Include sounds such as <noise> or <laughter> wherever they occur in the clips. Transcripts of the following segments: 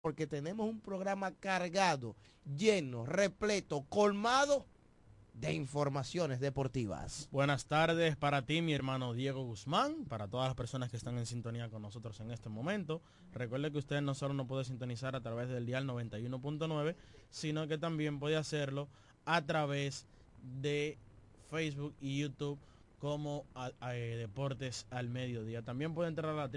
porque tenemos un programa cargado, lleno, repleto, colmado de informaciones deportivas. Buenas tardes para ti, mi hermano Diego Guzmán, para todas las personas que están en sintonía con nosotros en este momento. Recuerde que usted no solo no puede sintonizar a través del dial 91.9, sino que también puede hacerlo a través de Facebook y YouTube como a, eh, Deportes al Mediodía. También puede entrar a la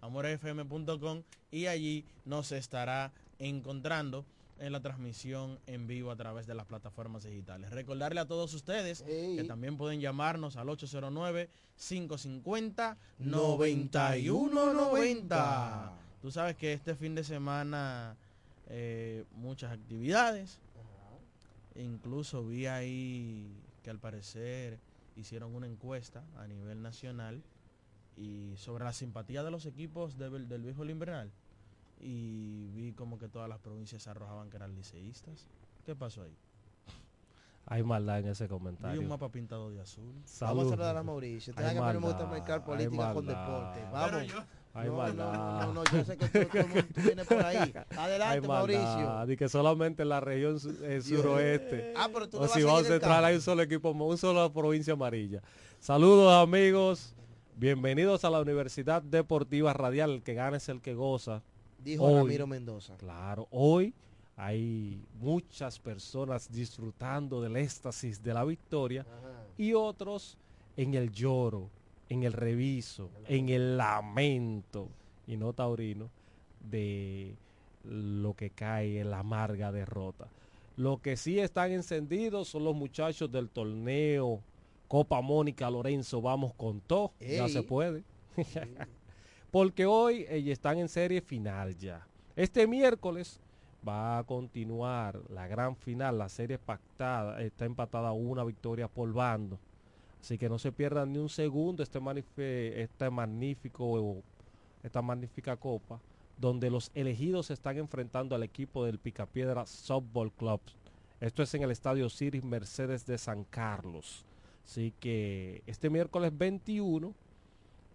www.amorfm.com y allí nos estará encontrando en la transmisión en vivo a través de las plataformas digitales. Recordarle a todos ustedes hey. que también pueden llamarnos al 809-550-9190. Tú sabes que este fin de semana eh, muchas actividades. Uh -huh. Incluso vi ahí que al parecer hicieron una encuesta a nivel nacional y sobre la simpatía de los equipos de, del viejo invernal y vi como que todas las provincias arrojaban que eran liceístas. ¿Qué pasó ahí? Hay maldad en ese comentario. Vi un mapa pintado de azul. Salud. Vamos a saludar a Mauricio. Te que me gusta marcar política con deporte. Vamos. Hay no, maldad. No, no, no, yo sé que tú, tú, tú vienes por ahí. <laughs> Adelante, Mauricio. Y que solamente en la región eh, suroeste. Ah, pero tú o si vamos a central hay un solo equipo, un solo provincia amarilla. Saludos amigos. Bienvenidos a la Universidad Deportiva Radial. El que gana es el que goza. Dijo hoy, Ramiro Mendoza. Claro, hoy hay muchas personas disfrutando del éxtasis de la victoria Ajá. y otros en el lloro, en el reviso, en el lamento, y no taurino, de lo que cae en la amarga derrota. Lo que sí están encendidos son los muchachos del torneo Copa Mónica Lorenzo, vamos con todo, ya se puede. <laughs> Porque hoy ellos están en serie final ya. Este miércoles va a continuar la gran final, la serie pactada, está empatada una victoria por bando. Así que no se pierdan ni un segundo este, este magnífico, esta magnífica copa, donde los elegidos se están enfrentando al equipo del Picapiedra Softball Club. Esto es en el Estadio Ciris Mercedes de San Carlos. Así que este miércoles 21,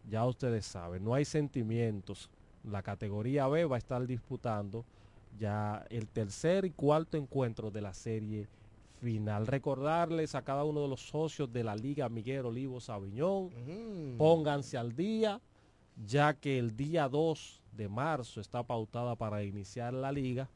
ya ustedes saben, no hay sentimientos. La categoría B va a estar disputando ya el tercer y cuarto encuentro de la serie final. Recordarles a cada uno de los socios de la Liga Miguel Olivo Sabiñón, mm. pónganse al día, ya que el día 2 de marzo está pautada para iniciar la liga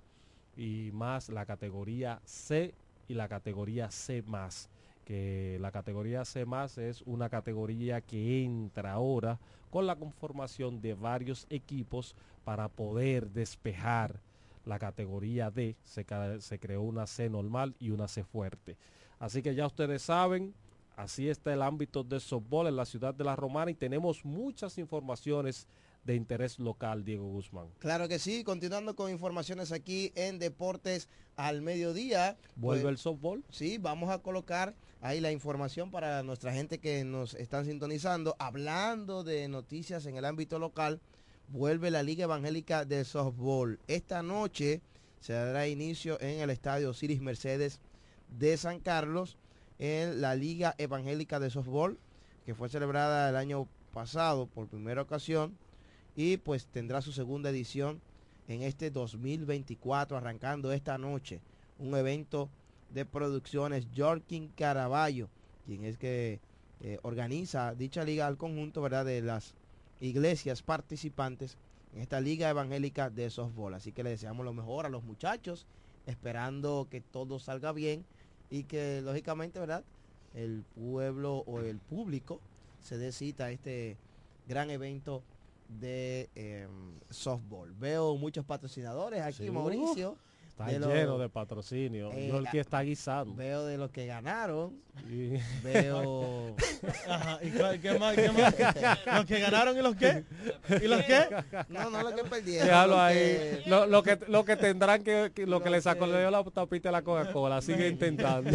y más la categoría C y la categoría C más que la categoría C más es una categoría que entra ahora con la conformación de varios equipos para poder despejar la categoría D. Se, se, creó una C normal y una C fuerte. Así que ya ustedes saben, así está el ámbito de softball en la ciudad de La Romana y tenemos muchas informaciones de interés local, Diego Guzmán. Claro que sí, continuando con informaciones aquí en Deportes al Mediodía. ¿Vuelve pues, el softball? Sí, vamos a colocar ahí la información para nuestra gente que nos están sintonizando. Hablando de noticias en el ámbito local, vuelve la Liga Evangélica de Softball. Esta noche se dará inicio en el Estadio Ciris Mercedes de San Carlos en la Liga Evangélica de Softball, que fue celebrada el año pasado por primera ocasión y pues tendrá su segunda edición en este 2024 arrancando esta noche un evento de producciones Jorkin Caraballo quien es que eh, organiza dicha liga al conjunto verdad de las iglesias participantes en esta liga evangélica de softball así que le deseamos lo mejor a los muchachos esperando que todo salga bien y que lógicamente verdad el pueblo o el público se dé cita a este gran evento de eh, softball. Veo muchos patrocinadores aquí. Mauricio. Está de lleno los- de patrocinio. Eh, no el que está guisando. Veo de los que ganaron. Y- Veo. <laughs> Ajá, ¿y qué más? ¿Qué más? <laughs> ¿Los que ganaron y los qué? ¿Y los qué? No, no los que perdieron. Déjalo ahí. que- Lo, lo que, lo que tendrán que, que- lo Lo que le sacó que- le dio la tapita de la Coca-Cola. <laughs> Sigue intentando.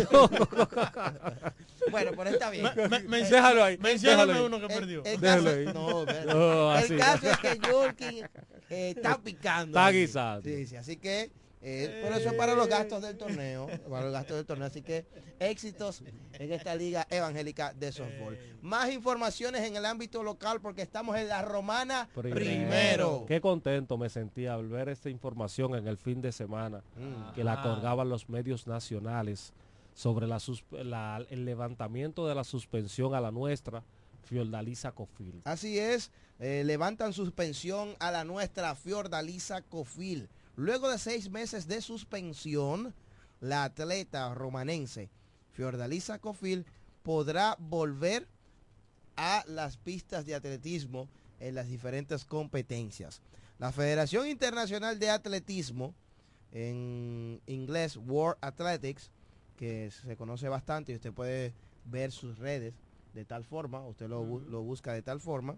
Bueno, pero está bien. Me- me- men- déjalo ahí. Mencióname uno que perdió. El Déjalo caso, ahí. no. No, el así. caso es que Jorkin eh, está picando. Está guisando. Sí, sí, así que Eh, pero eso es para los gastos del torneo, para los gastos del torneo. Así que éxitos en esta liga evangélica de softball. Más informaciones en el ámbito local porque estamos en la romana primero. Qué contento me sentía al ver esta información en el fin de semana Mm. que la colgaban los medios nacionales sobre la, sus- la- el levantamiento de la suspensión a la nuestra, Fiordalisa Cofil. Así es, eh, levantan suspensión a la nuestra Fiordalisa Cofil. Luego de seis meses de suspensión, la atleta romanense Fiordalisa Cofil podrá volver a las pistas de atletismo en las diferentes competencias. La Federación Internacional de Atletismo, en inglés World Athletics, que se conoce bastante y usted puede ver sus redes de tal forma, usted lo, lo busca de tal forma,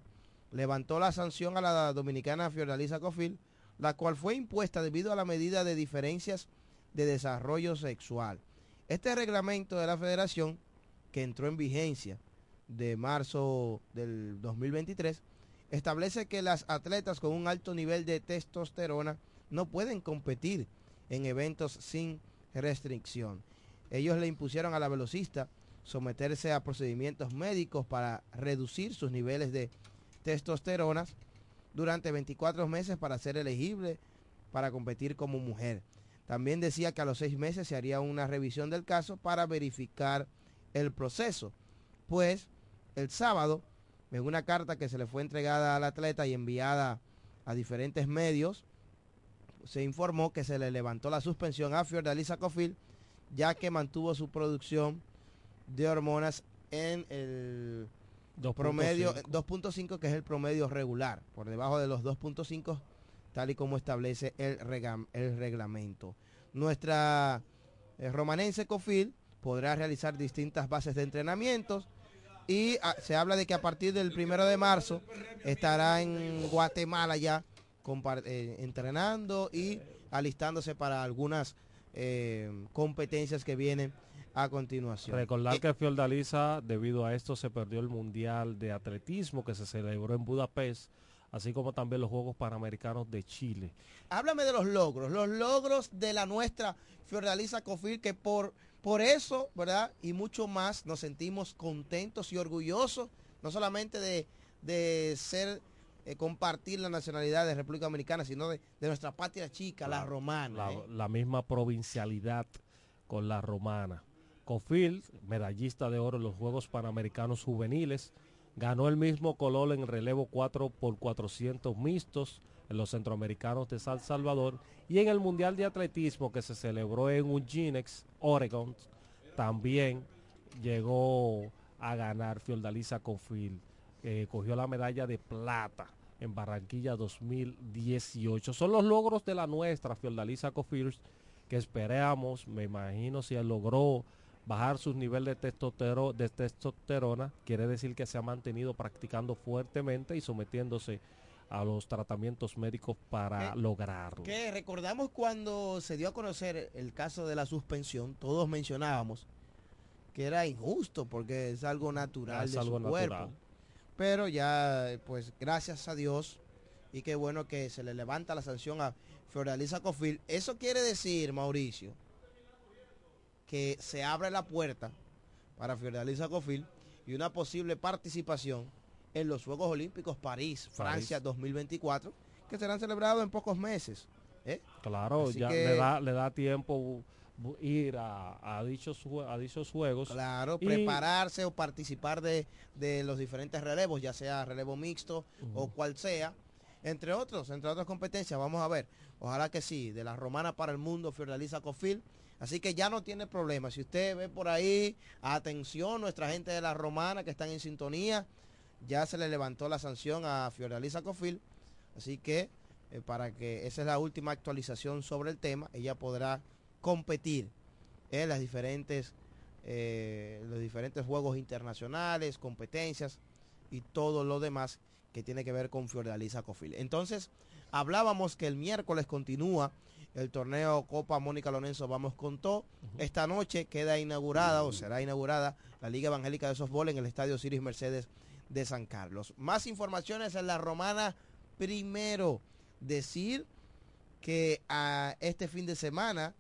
levantó la sanción a la dominicana Fiordalisa Cofil, la cual fue impuesta debido a la medida de diferencias de desarrollo sexual. Este reglamento de la federación, que entró en vigencia de marzo del 2023, establece que las atletas con un alto nivel de testosterona no pueden competir en eventos sin restricción. Ellos le impusieron a la velocista someterse a procedimientos médicos para reducir sus niveles de testosterona durante 24 meses para ser elegible para competir como mujer. También decía que a los seis meses se haría una revisión del caso para verificar el proceso. Pues el sábado, en una carta que se le fue entregada al atleta y enviada a diferentes medios, se informó que se le levantó la suspensión a Fiordalisa Cofil, ya que mantuvo su producción de hormonas en el promedio 2.5 que es el promedio regular, por debajo de los 2.5 tal y como establece el, regam- el reglamento. Nuestra eh, romanense Cofil podrá realizar distintas bases de entrenamientos y ah, se habla de que a partir del primero de marzo estará en Guatemala ya eh, entrenando y alistándose para algunas eh, competencias que vienen a continuación. Recordar Eh, que Fiordalisa, debido a esto, se perdió el Mundial de Atletismo que se celebró en Budapest, así como también los Juegos Panamericanos de Chile. háblame de los logros, los logros de la nuestra Fiordalisa Cofil, que por, por eso, ¿verdad? Y mucho más nos sentimos contentos y orgullosos, no solamente de, de ser, eh, compartir la nacionalidad de República Dominicana, sino de, de nuestra patria chica, la, La- romana. La, ¿eh? la misma provincialidad con la romana. Cofil, medallista de oro en los Juegos Panamericanos Juveniles, ganó el mismo color en relevo 4 por 400 mixtos en los centroamericanos de San Salvador y en el Mundial de Atletismo que se celebró en Eugenics, Oregon, también llegó a ganar Fiordalisa Cofil. eh, cogió la medalla de plata en Barranquilla 2018. Son los logros de la nuestra Fiordalisa Cofil que esperamos, me imagino si él logró bajar sus niveles de, testotero- de testosterona, quiere decir que se ha mantenido practicando fuertemente y sometiéndose a los tratamientos médicos para Eh, lograrlo. Que recordamos cuando se dio a conocer el caso de la suspensión, todos mencionábamos que era injusto porque es algo natural Es de algo su cuerpo. natural. Pero ya, pues gracias a Dios y qué bueno que se le levanta la sanción a Fiordalisa Cofil. Eso quiere decir, Mauricio, que se abre la puerta para Fiordalisa Cofil y una posible participación en los Juegos Olímpicos París, Francia 2024, que serán celebrados en pocos meses. ¿eh? Claro, Así ya que- le, da, le da tiempo ir a, a dichos, a dichos juegos. Claro, Y- prepararse o participar de, de los diferentes relevos, ya sea relevo mixto o cual sea, entre otros, entre otras competencias, vamos a ver. Ojalá que sí, de la romana para el mundo, Fiordalisa Cofil. Así que ya no tiene problema. Si usted ve por ahí, atención, nuestra gente de la romana que están en sintonía, ya se le levantó la sanción a Fiordalisa Cofil. Así que, eh, para que esa es la última actualización sobre el tema, ella podrá competir en las diferentes eh, los diferentes juegos internacionales, competencias y todo lo demás que tiene que ver con Fiordalisa Cofil. Entonces, hablábamos que el miércoles continúa el torneo Copa Mónica Lorenzo Vamos con todo. Esta noche queda inaugurada o será inaugurada la Liga Evangélica de Softball en el Estadio Ciris Mercedes de San Carlos. Más informaciones en la romana primero. Decir que a este fin de semana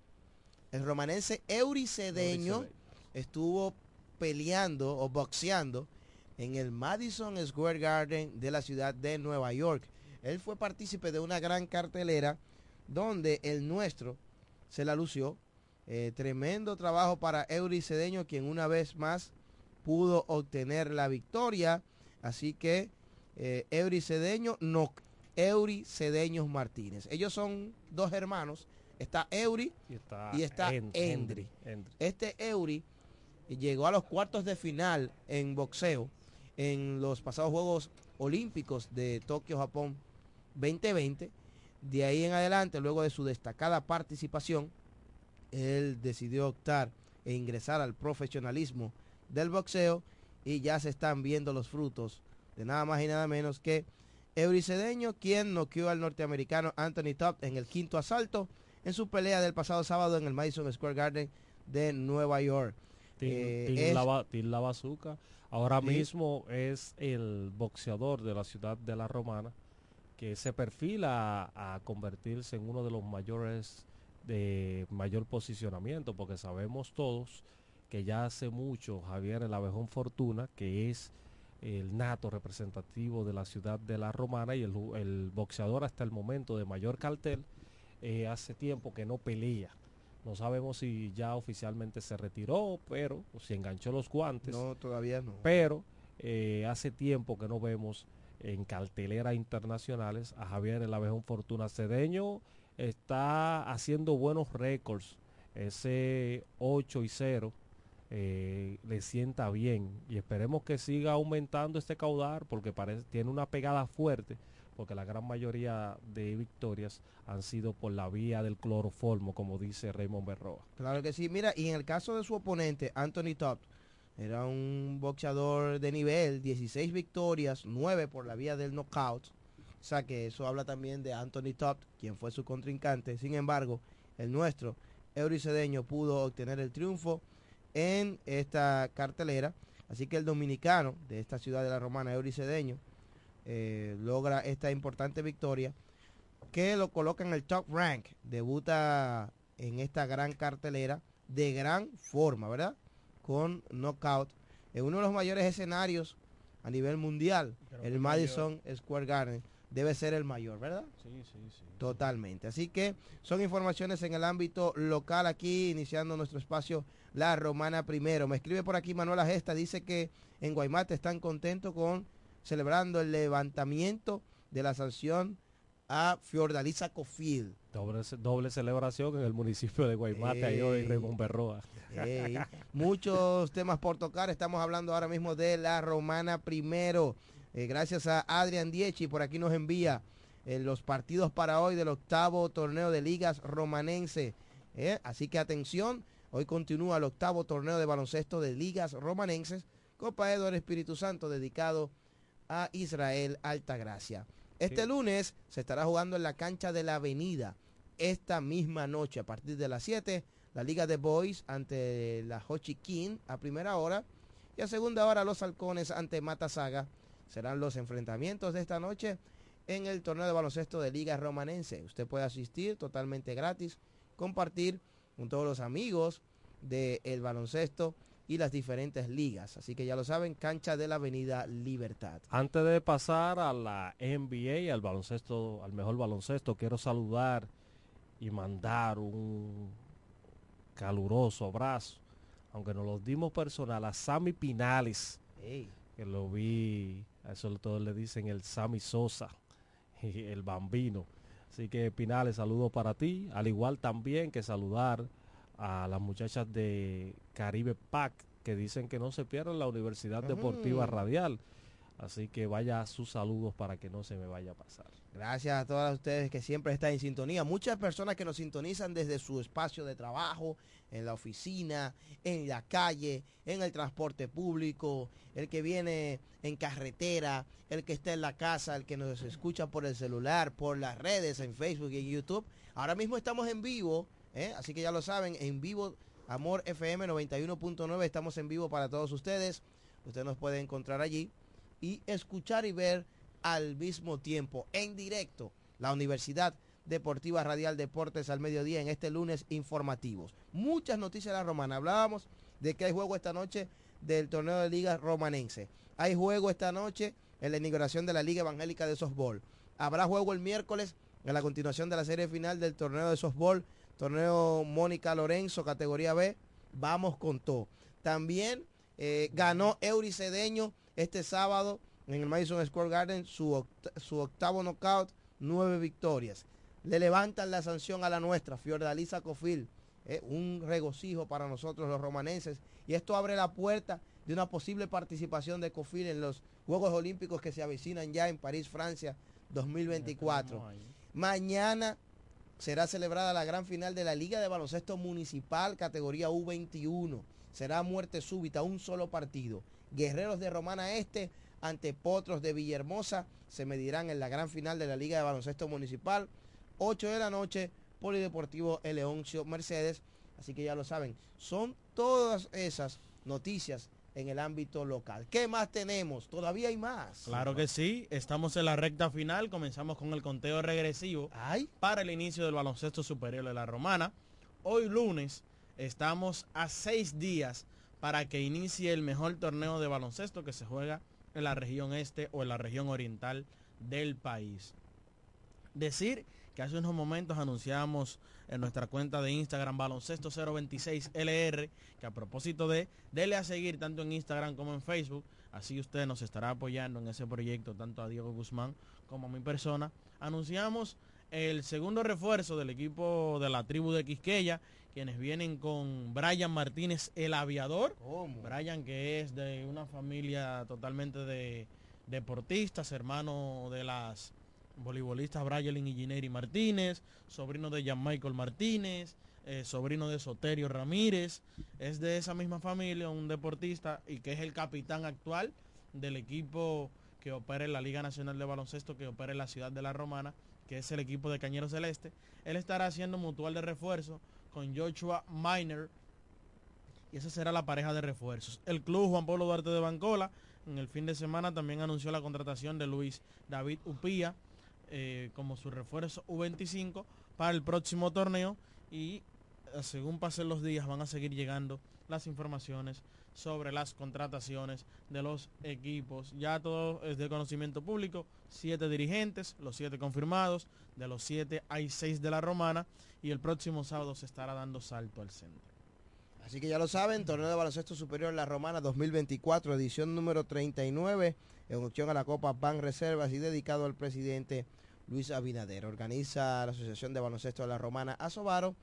el romanense Euricedeño estuvo peleando o boxeando en el Madison Square Garden de la ciudad de Nueva York. Él fue partícipe de una gran cartelera donde el nuestro se la lució. Eh, tremendo trabajo para Euricedeño, quien una vez más pudo obtener la victoria. Así que eh, Euricedeño, no, Euricedeños Martínez. Ellos son dos hermanos. Está Eury y está, Endry. Este Eury llegó a los cuartos de final en boxeo en los pasados Juegos Olímpicos de Tokio, Japón 2020. De ahí en adelante, luego de su destacada participación, él decidió optar e ingresar al profesionalismo del boxeo y ya se están viendo los frutos de nada más y nada menos que Euricedeño, quien noqueó al norteamericano Anthony Top en el quinto asalto en su pelea del pasado sábado en el Madison Square Garden de Nueva York. Eh, la, Bazooka ahora mismo es el boxeador de la ciudad de la Romana que se perfila a, convertirse en uno de los mayores de mayor posicionamiento, porque sabemos todos que ya hace mucho Javier el Abejón Fortuna, que es el nato representativo de la ciudad de la Romana y el, boxeador hasta el momento de mayor cartel, eh, hace tiempo que no pelea. No sabemos si ya oficialmente se retiró, pero o si enganchó los guantes. No, todavía no. Pero eh, hace tiempo que no vemos en carteleras internacionales a Javier el Abejón Fortuna Cedeño. Está haciendo buenos récords. Ese 8 y 0 eh, le sienta bien. Y esperemos que siga aumentando este caudal porque parece, tiene una pegada fuerte porque la gran mayoría de victorias han sido por la vía del cloroformo, como dice Raymond Berroa. Claro que sí, mira, y en el caso de su oponente, Anthony Top, era un boxeador de nivel, 16 victorias, 9 por la vía del knockout. O sea que eso habla también de Anthony Top, quien fue su contrincante. Sin embargo, el nuestro, Euricedeño, pudo obtener el triunfo en esta cartelera. Así que el dominicano de esta ciudad de la Romana, Euricedeño, eh, logra esta importante victoria que lo coloca en el top rank. Debuta en esta gran cartelera de gran forma, ¿verdad? Con knockout en uno de los mayores escenarios a nivel mundial, el Madison Square Garden. Debe ser el mayor, ¿verdad? Sí, sí, sí. Totalmente. Así que son informaciones en el ámbito local aquí, iniciando nuestro espacio La Romana Primero. Me escribe por aquí Manuela Gesta, dice que en Guaymate están contentos con celebrando el levantamiento de la sanción a Fiordaliza Cofield. Doble, celebración en el municipio de Guaymate, ahí hoy Raymond Berroa. muchos temas por tocar. Estamos hablando ahora mismo de la Romana primero. Eh, gracias a Adrián Dieci, por aquí nos envía eh, los partidos para hoy del octavo torneo de ligas romanense. Eh, así que atención, hoy continúa el octavo torneo de baloncesto de ligas romanenses. Copa Eduardo Espíritu Santo dedicado a Israel Altagracia. Este lunes se estará jugando en la cancha de la Avenida esta misma noche a partir de las 7 la Liga de Boys ante la Hochi King a primera hora y a segunda hora los Halcones ante Matasaga. Serán los enfrentamientos de esta noche en el torneo de baloncesto de Liga Romanense. Usted puede asistir totalmente gratis, compartir con todos los amigos del baloncesto y las diferentes ligas. Así que ya lo saben, cancha de la Avenida Libertad. Antes de pasar a la NBA, al baloncesto, al mejor baloncesto, quiero saludar y mandar un caluroso abrazo, aunque nos lo dimos personal, a Sammy Pinales, que lo vi, a eso todos le dicen el Sammy Sosa, <laughs> el bambino. Así que Pinales, saludo para ti, al igual también que saludar a las muchachas de Caribe Pac que dicen que no se pierdan la Universidad Deportiva Radial. Así que vaya sus saludos para que no se me vaya a pasar. Gracias a todas ustedes que siempre están en sintonía. Muchas personas que nos sintonizan desde su espacio de trabajo, en la oficina, en la calle, en el transporte público, el que viene en carretera, el que está en la casa, el que nos escucha por el celular, por las redes, en Facebook y en YouTube. Ahora mismo estamos en vivo ¿eh? Así que ya lo saben, en vivo, Amor FM 91.9, estamos en vivo para todos ustedes. Usted nos puede encontrar allí y escuchar y ver al mismo tiempo, en directo, la Universidad Deportiva Radial Deportes al mediodía en este lunes informativos. Muchas noticias de la romana. Hablábamos de que hay juego esta noche del torneo de liga romanense. Hay juego esta noche en la inauguración de la Liga Evangélica de Softball. Habrá juego el miércoles en la continuación de la serie final del torneo de softball, torneo Mónica Lorenzo, categoría B. Vamos con todo. También eh, ganó Euricedeño este sábado en el Madison Square Garden su, su octavo knockout, nueve victorias. Le levantan la sanción a la nuestra, Fiordalisa Cofil. Eh, un regocijo para nosotros los romanenses. Y esto abre la puerta de una posible participación de Cofil en los Juegos Olímpicos que se avecinan ya en París, Francia, 2024. Mañana será celebrada la gran final de la Liga de Baloncesto Municipal, categoría U21. Será muerte súbita, un solo partido. Guerreros de Romana Este ante Potros de Villahermosa se medirán en la gran final de la Liga de Baloncesto Municipal. 8 de la noche, Polideportivo Eleoncio Mercedes. Así que ya lo saben, son todas esas noticias en el ámbito local. ¿Qué más tenemos? Todavía hay más. Claro que sí, estamos en la recta final, comenzamos con el conteo regresivo para el inicio del baloncesto superior de la Romana. Hoy lunes estamos a seis días para que inicie el mejor torneo de baloncesto que se juega en la región este o en la región oriental del país. Decir que hace unos momentos anunciamos en nuestra cuenta de Instagram baloncesto 026LR, que a propósito de, dele a seguir tanto en Instagram como en Facebook, así usted nos estará apoyando en ese proyecto, tanto a Diego Guzmán como a mi persona. Anunciamos el segundo refuerzo del equipo de la tribu de Quisqueya, quienes vienen con Brian Martínez, el aviador. Brian que es de una familia totalmente de deportistas, hermano de las voleibolista Brian y Gineri Martínez, sobrino de Jan Michael Martínez, eh, sobrino de Soterio Ramírez, es de esa misma familia, un deportista y que es el capitán actual del equipo que opera en la Liga Nacional de Baloncesto, que opera en la ciudad de La Romana, que es el equipo de Cañero Celeste. Él estará haciendo mutual de refuerzo con Joshua Miner y esa será la pareja de refuerzos. El club Juan Pablo Duarte de Bancola en el fin de semana también anunció la contratación de Luis David Upía, eh, como su refuerzo U25 para el próximo torneo y eh, según pasen los días van a seguir llegando las informaciones sobre las contrataciones de los equipos. Ya todo es de conocimiento público. Siete dirigentes, los siete confirmados. De los siete hay seis de la romana. Y el próximo sábado se estará dando salto al centro. Así que ya lo saben, torneo de baloncesto superior La Romana 2024, edición número 39, en opción a la Copa Ban Reservas y dedicado al presidente Luis Abinader. Organiza la Asociación de Baloncesto de La Romana Asobaro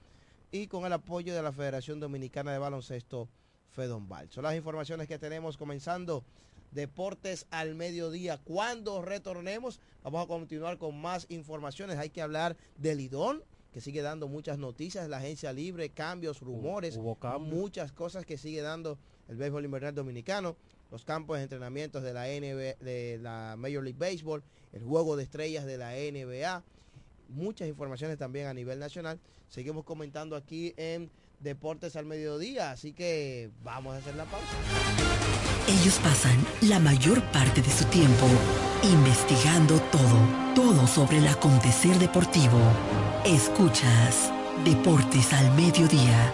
y con el apoyo de la Federación Dominicana de Baloncesto Fedombal. Son las informaciones que tenemos comenzando Deportes al mediodía. Cuando retornemos, vamos a continuar con más informaciones. Hay que hablar del Lidón, que sigue dando muchas noticias, la agencia libre, cambios, rumores, muchas cosas que sigue dando el béisbol invernal dominicano, los campos de entrenamientos de la NBA, de la Major League Baseball, el juego de estrellas de la NBA, muchas informaciones también a nivel nacional. Seguimos comentando aquí en Deportes al Mediodía, así que vamos a hacer la pausa. Ellos pasan la mayor parte de su tiempo investigando todo, todo sobre el acontecer deportivo. Escuchas Deportes al Mediodía.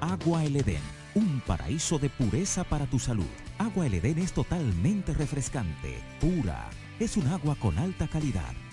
Agua El Edén, un paraíso de pureza para tu salud. Agua El Edén es totalmente refrescante, pura. Es un agua con alta calidad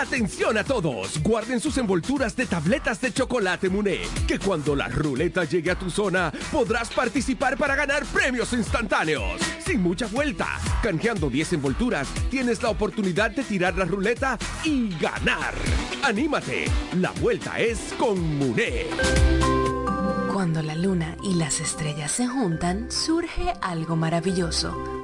Atención a todos, guarden sus envolturas de tabletas de chocolate Muné, que cuando la ruleta llegue a tu zona podrás participar para ganar premios instantáneos. Sin mucha vuelta, canjeando 10 envolturas, tienes la oportunidad de tirar la ruleta y ganar. Anímate, la vuelta es con Muné. Cuando la luna y las estrellas se juntan, surge algo maravilloso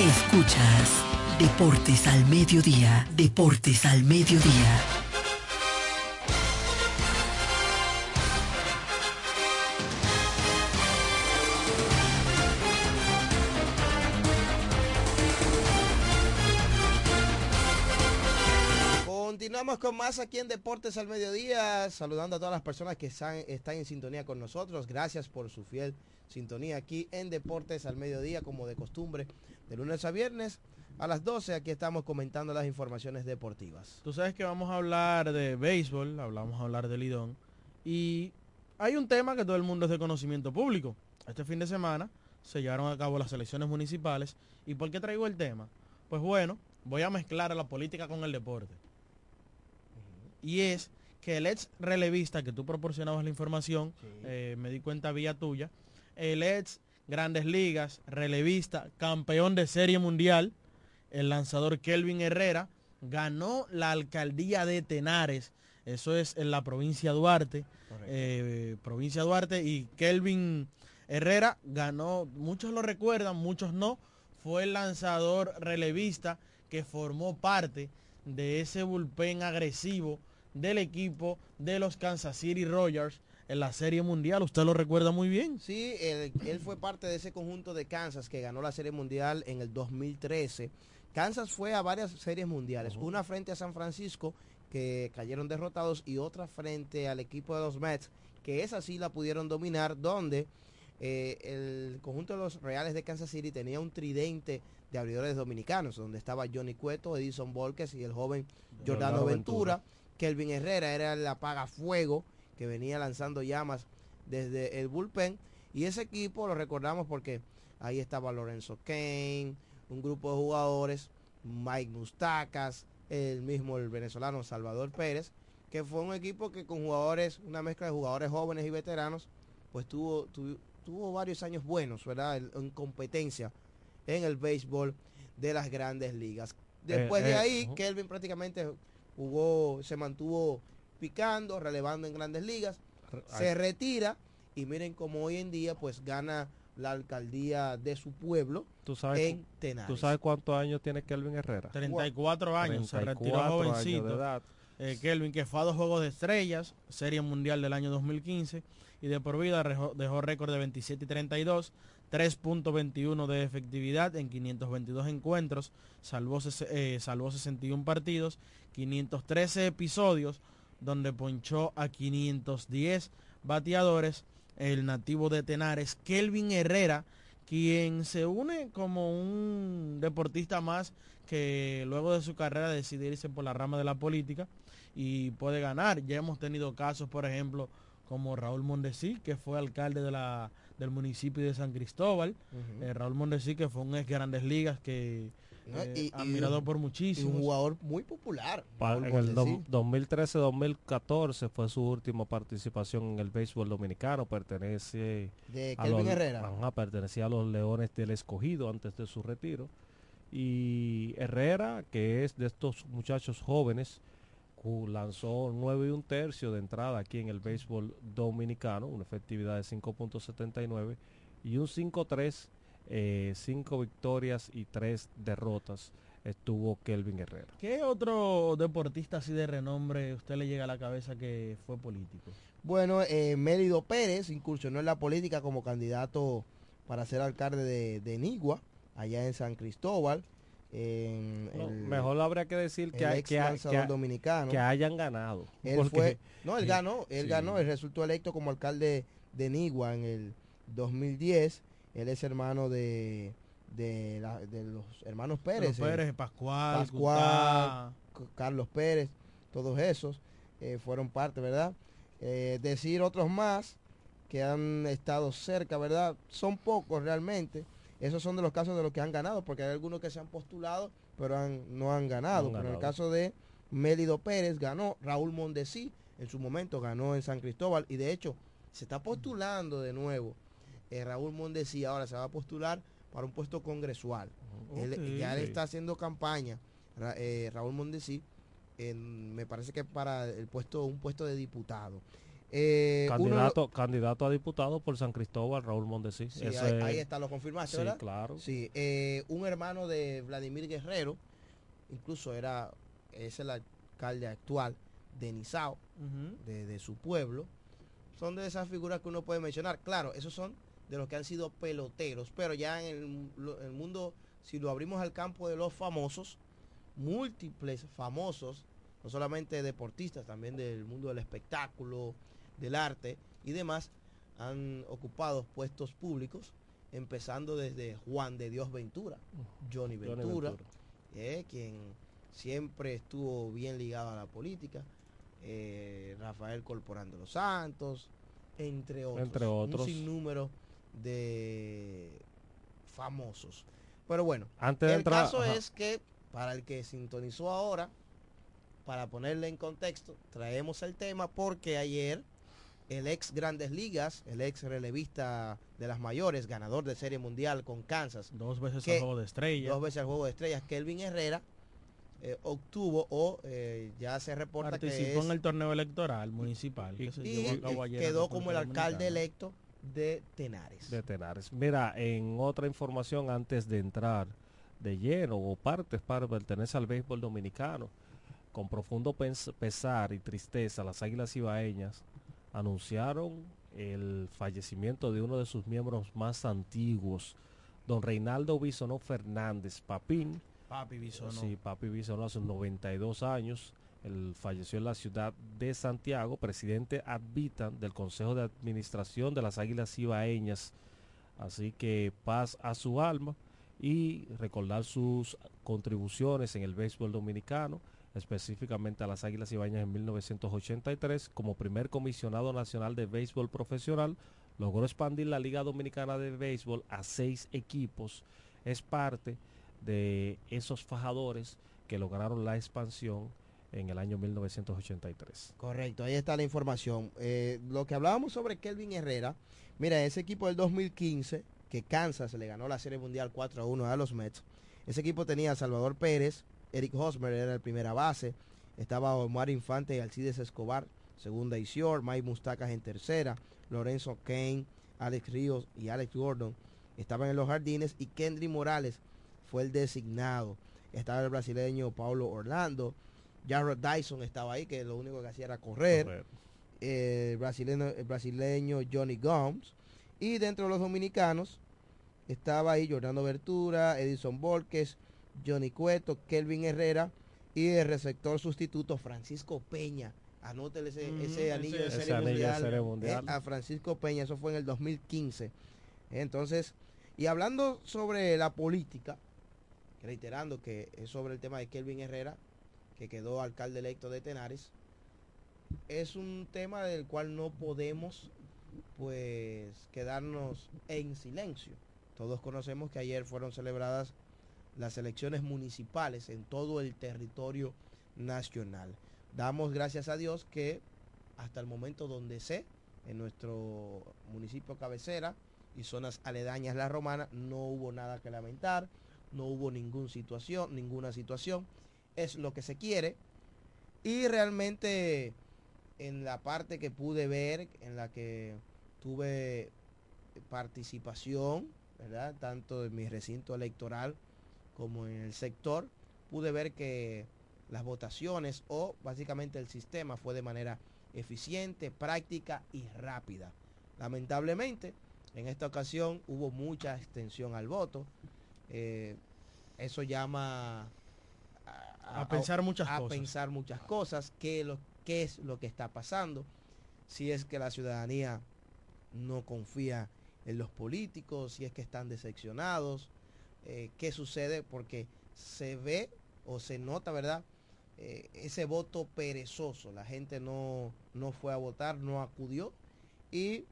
Escuchas Deportes al Mediodía, Deportes al Mediodía. Continuamos con más aquí en Deportes al Mediodía, saludando a todas las personas que están, en sintonía con nosotros. Gracias por su fiel sintonía aquí en Deportes al Mediodía, como de costumbre, de lunes a viernes. A las 12 aquí estamos comentando las informaciones deportivas. Tú sabes que vamos a hablar de béisbol, hablamos a hablar de Lidón. Y hay un tema que todo el mundo es de conocimiento público. Este fin de semana se llevaron a cabo las elecciones municipales. ¿Y por qué traigo el tema? Pues bueno, voy a mezclar a la política con el deporte. Y es que el ex relevista que tú proporcionabas la información, eh, me di cuenta vía tuya, el ex Grandes Ligas, relevista, campeón de Serie Mundial, el lanzador Kelvin Herrera, ganó la alcaldía de Tenares, eso es en la provincia Duarte, eh, provincia Duarte, y Kelvin Herrera ganó, muchos lo recuerdan, muchos no, fue el lanzador relevista que formó parte de ese bullpen agresivo del equipo de los Kansas City Royals en la Serie Mundial. ¿Usted lo recuerda muy bien? Sí, él, él, fue parte de ese conjunto de Kansas que ganó la Serie Mundial en el 2013. Kansas fue a varias series mundiales, uh -huh. una frente a San Francisco que cayeron derrotados y otra frente al equipo de los Mets que esa sí la pudieron dominar donde eh, el conjunto de los Reales de Kansas City tenía un tridente de abridores dominicanos donde estaba Johnny Cueto, Edison Volquez y el joven Jordano Ventura. Ventura. Kelvin Herrera era el apagafuego que venía lanzando llamas desde el bullpen. Y ese equipo lo recordamos porque ahí estaba Lorenzo Kane, un grupo de jugadores, Mike Mustacas, el mismo el venezolano Salvador Pérez, que fue un equipo que con jugadores, una mezcla de jugadores jóvenes y veteranos, pues tuvo, tuvo, tuvo varios años buenos, ¿verdad? En, en, competencia en el béisbol de las grandes ligas. Después eh, de ahí, uh -huh. Kelvin prácticamente jugó, se mantuvo picando, relevando en grandes ligas, se retira y miren cómo hoy en día pues gana la alcaldía de su pueblo ¿Tú sabes, en Tenares. ¿Tú sabes cuántos años tiene Kelvin Herrera? 34 años, 34 se retiró jovencito. Eh, Kelvin que fue a dos Juegos de Estrellas, Serie Mundial del año 2015 y de por vida dejó, dejó récord de 27 y 32, 3.21 de efectividad en 522 encuentros, salvó, eh, salvó 61 partidos, 513 episodios, donde ponchó a 510 bateadores. El nativo de Tenares, Kelvin Herrera, quien se une como un deportista más que luego de su carrera decide irse por la rama de la política y puede ganar. Ya hemos tenido casos, por ejemplo, como Raúl Mondesí, que fue alcalde de la, del municipio de San Cristóbal. Eh, Raúl Mondesí, que fue un ex Grandes Ligas que eh, admirado por muchísimos. un jugador muy popular. en el 2013-2014 fue su última participación en el béisbol dominicano. Pertenece de a los, Herrera. pertenecía a los Leones del Escogido antes de su retiro. Y Herrera, que es de estos muchachos jóvenes, lanzó 9 y un tercio de entrada aquí en el béisbol dominicano, una efectividad de 5.79 y un 5-3 eh, cinco victorias y tres derrotas estuvo Kelvin Herrera. ¿Qué otro deportista así de renombre usted le llega a la cabeza que fue político? Bueno, eh, Mérido Pérez incursionó en la política como candidato para ser alcalde de, Nigua, allá en San Cristóbal. mejor habría que decir que, que, dominicano. que hayan ganado. Él fue, no, él <laughs> ganó, él ganó, él resultó electo como alcalde de Nigua en el 2010 él es hermano de, de, los hermanos Pérez. Los Pérez, Pascual, Pascual Carlos Pérez, todos esos eh, fueron parte, ¿verdad? Eh, decir otros más que han estado cerca, ¿verdad? Son pocos realmente. Esos son de los casos de los que han ganado, porque hay algunos que se han postulado, pero no han ganado. en el caso de Mélido Pérez ganó, Raúl Mondesí en su momento ganó en San Cristóbal y de hecho se está postulando de nuevo eh, Raúl Mondesi ahora se va a postular para un puesto congresual. ya le está haciendo campaña, eh, Raúl Mondesi, me parece que para el puesto, un puesto de diputado. Eh, candidato, candidato a diputado por San Cristóbal, Raúl Mondesi. ahí, está, lo confirmaste, sí, claro. Sí, un hermano de Vladimir Guerrero, incluso era, es el alcalde actual de Nizao, de, su pueblo. Son de esas figuras que uno puede mencionar. Claro, esos son de los que han sido peloteros, pero ya en el, mundo, si lo abrimos al campo de los famosos, múltiples famosos, no solamente deportistas, también del mundo del espectáculo, del arte y demás, han ocupado puestos públicos, empezando desde Juan de Dios Ventura, Johnny Ventura, eh, quien siempre estuvo bien ligado a la política, eh, Rafael Corporán de los Santos, entre otros, entre otros. un sinnúmero de famosos. Pero bueno, Antes el caso es que para el que sintonizó ahora, para ponerle en contexto, traemos el tema porque ayer el ex Grandes Ligas, el ex relevista de las mayores, ganador de Serie Mundial con Kansas. Dos veces al Juego de Estrellas. Dos veces al Juego de Estrellas, Kelvin Herrera, eh, obtuvo o eh, ya se reporta Participó en el torneo electoral municipal. y quedó como el alcalde electo de Tenares. De Tenares. Mira, en otra información antes de entrar de lleno o partes para pertenecer al béisbol dominicano, con profundo pesar y tristeza, las Águilas Ibaeñas anunciaron el fallecimiento de uno de sus miembros más antiguos, don Reinaldo Bisonó Fernández Papín. Papi Bisonó. Sí, Papi Bisonó hace 92 años él falleció en la ciudad de Santiago, presidente ad del Consejo de Administración de las Águilas Ibaeñas. Así que paz a su alma y recordar sus contribuciones en el béisbol dominicano, específicamente a las Águilas Ibaeñas en 1983 como primer comisionado nacional de béisbol profesional, logró expandir la Liga Dominicana de Béisbol a seis equipos. Es parte de esos fajadores que lograron la expansión en el año 1983. Correcto, ahí está la información. Eh, lo que hablábamos sobre Kelvin Herrera, mira, ese equipo del 2015, que Kansas le ganó la Serie Mundial 4 a 1 a los Mets, ese equipo tenía a Salvador Pérez, Eric Hosmer era el primera base, estaba Omar Infante y Alcides Escobar, segunda y Sior, Mike Mustacas en tercera, Lorenzo Kane, Alex Ríos y Alex Gordon estaban en los jardines y Kendry Morales fue el designado. Estaba el brasileño Paulo Orlando, Jared Dyson estaba ahí, que lo único que hacía era correr. Eh, el, brasileño, Johnny Gomes. Y dentro de los dominicanos estaba ahí Jordano Bertura, Edison Volques, Johnny Cueto, Kelvin Herrera y el receptor sustituto Francisco Peña. Anótele ese, anillo, de, serie mundial, mundial. Eh, a Francisco Peña, eso fue en el 2015. Entonces, Y hablando sobre la política, reiterando que es sobre el tema de Kelvin Herrera, que quedó alcalde electo de Tenares, es un tema del cual no podemos pues quedarnos en silencio. Todos conocemos que ayer fueron celebradas las elecciones municipales en todo el territorio nacional. Damos gracias a Dios que hasta el momento donde sé, en nuestro municipio cabecera y zonas aledañas la romana, no hubo nada que lamentar, no hubo ninguna situación, ninguna situación. Es lo que se quiere. Y realmente en la parte que pude ver, en la que tuve participación, ¿verdad? Tanto en mi recinto electoral como en el sector, pude ver que las votaciones o básicamente el sistema fue de manera eficiente, práctica y rápida. Lamentablemente, en esta ocasión hubo mucha extensión al voto. Eh, eso llama a, pensar muchas a cosas. pensar muchas cosas, qué, lo, qué es lo que está pasando, si es que la ciudadanía no confía en los políticos, si es que están decepcionados, eh, qué sucede, porque se ve o se nota, ¿verdad? Eh, ese voto perezoso, la gente no, no fue a votar, no acudió y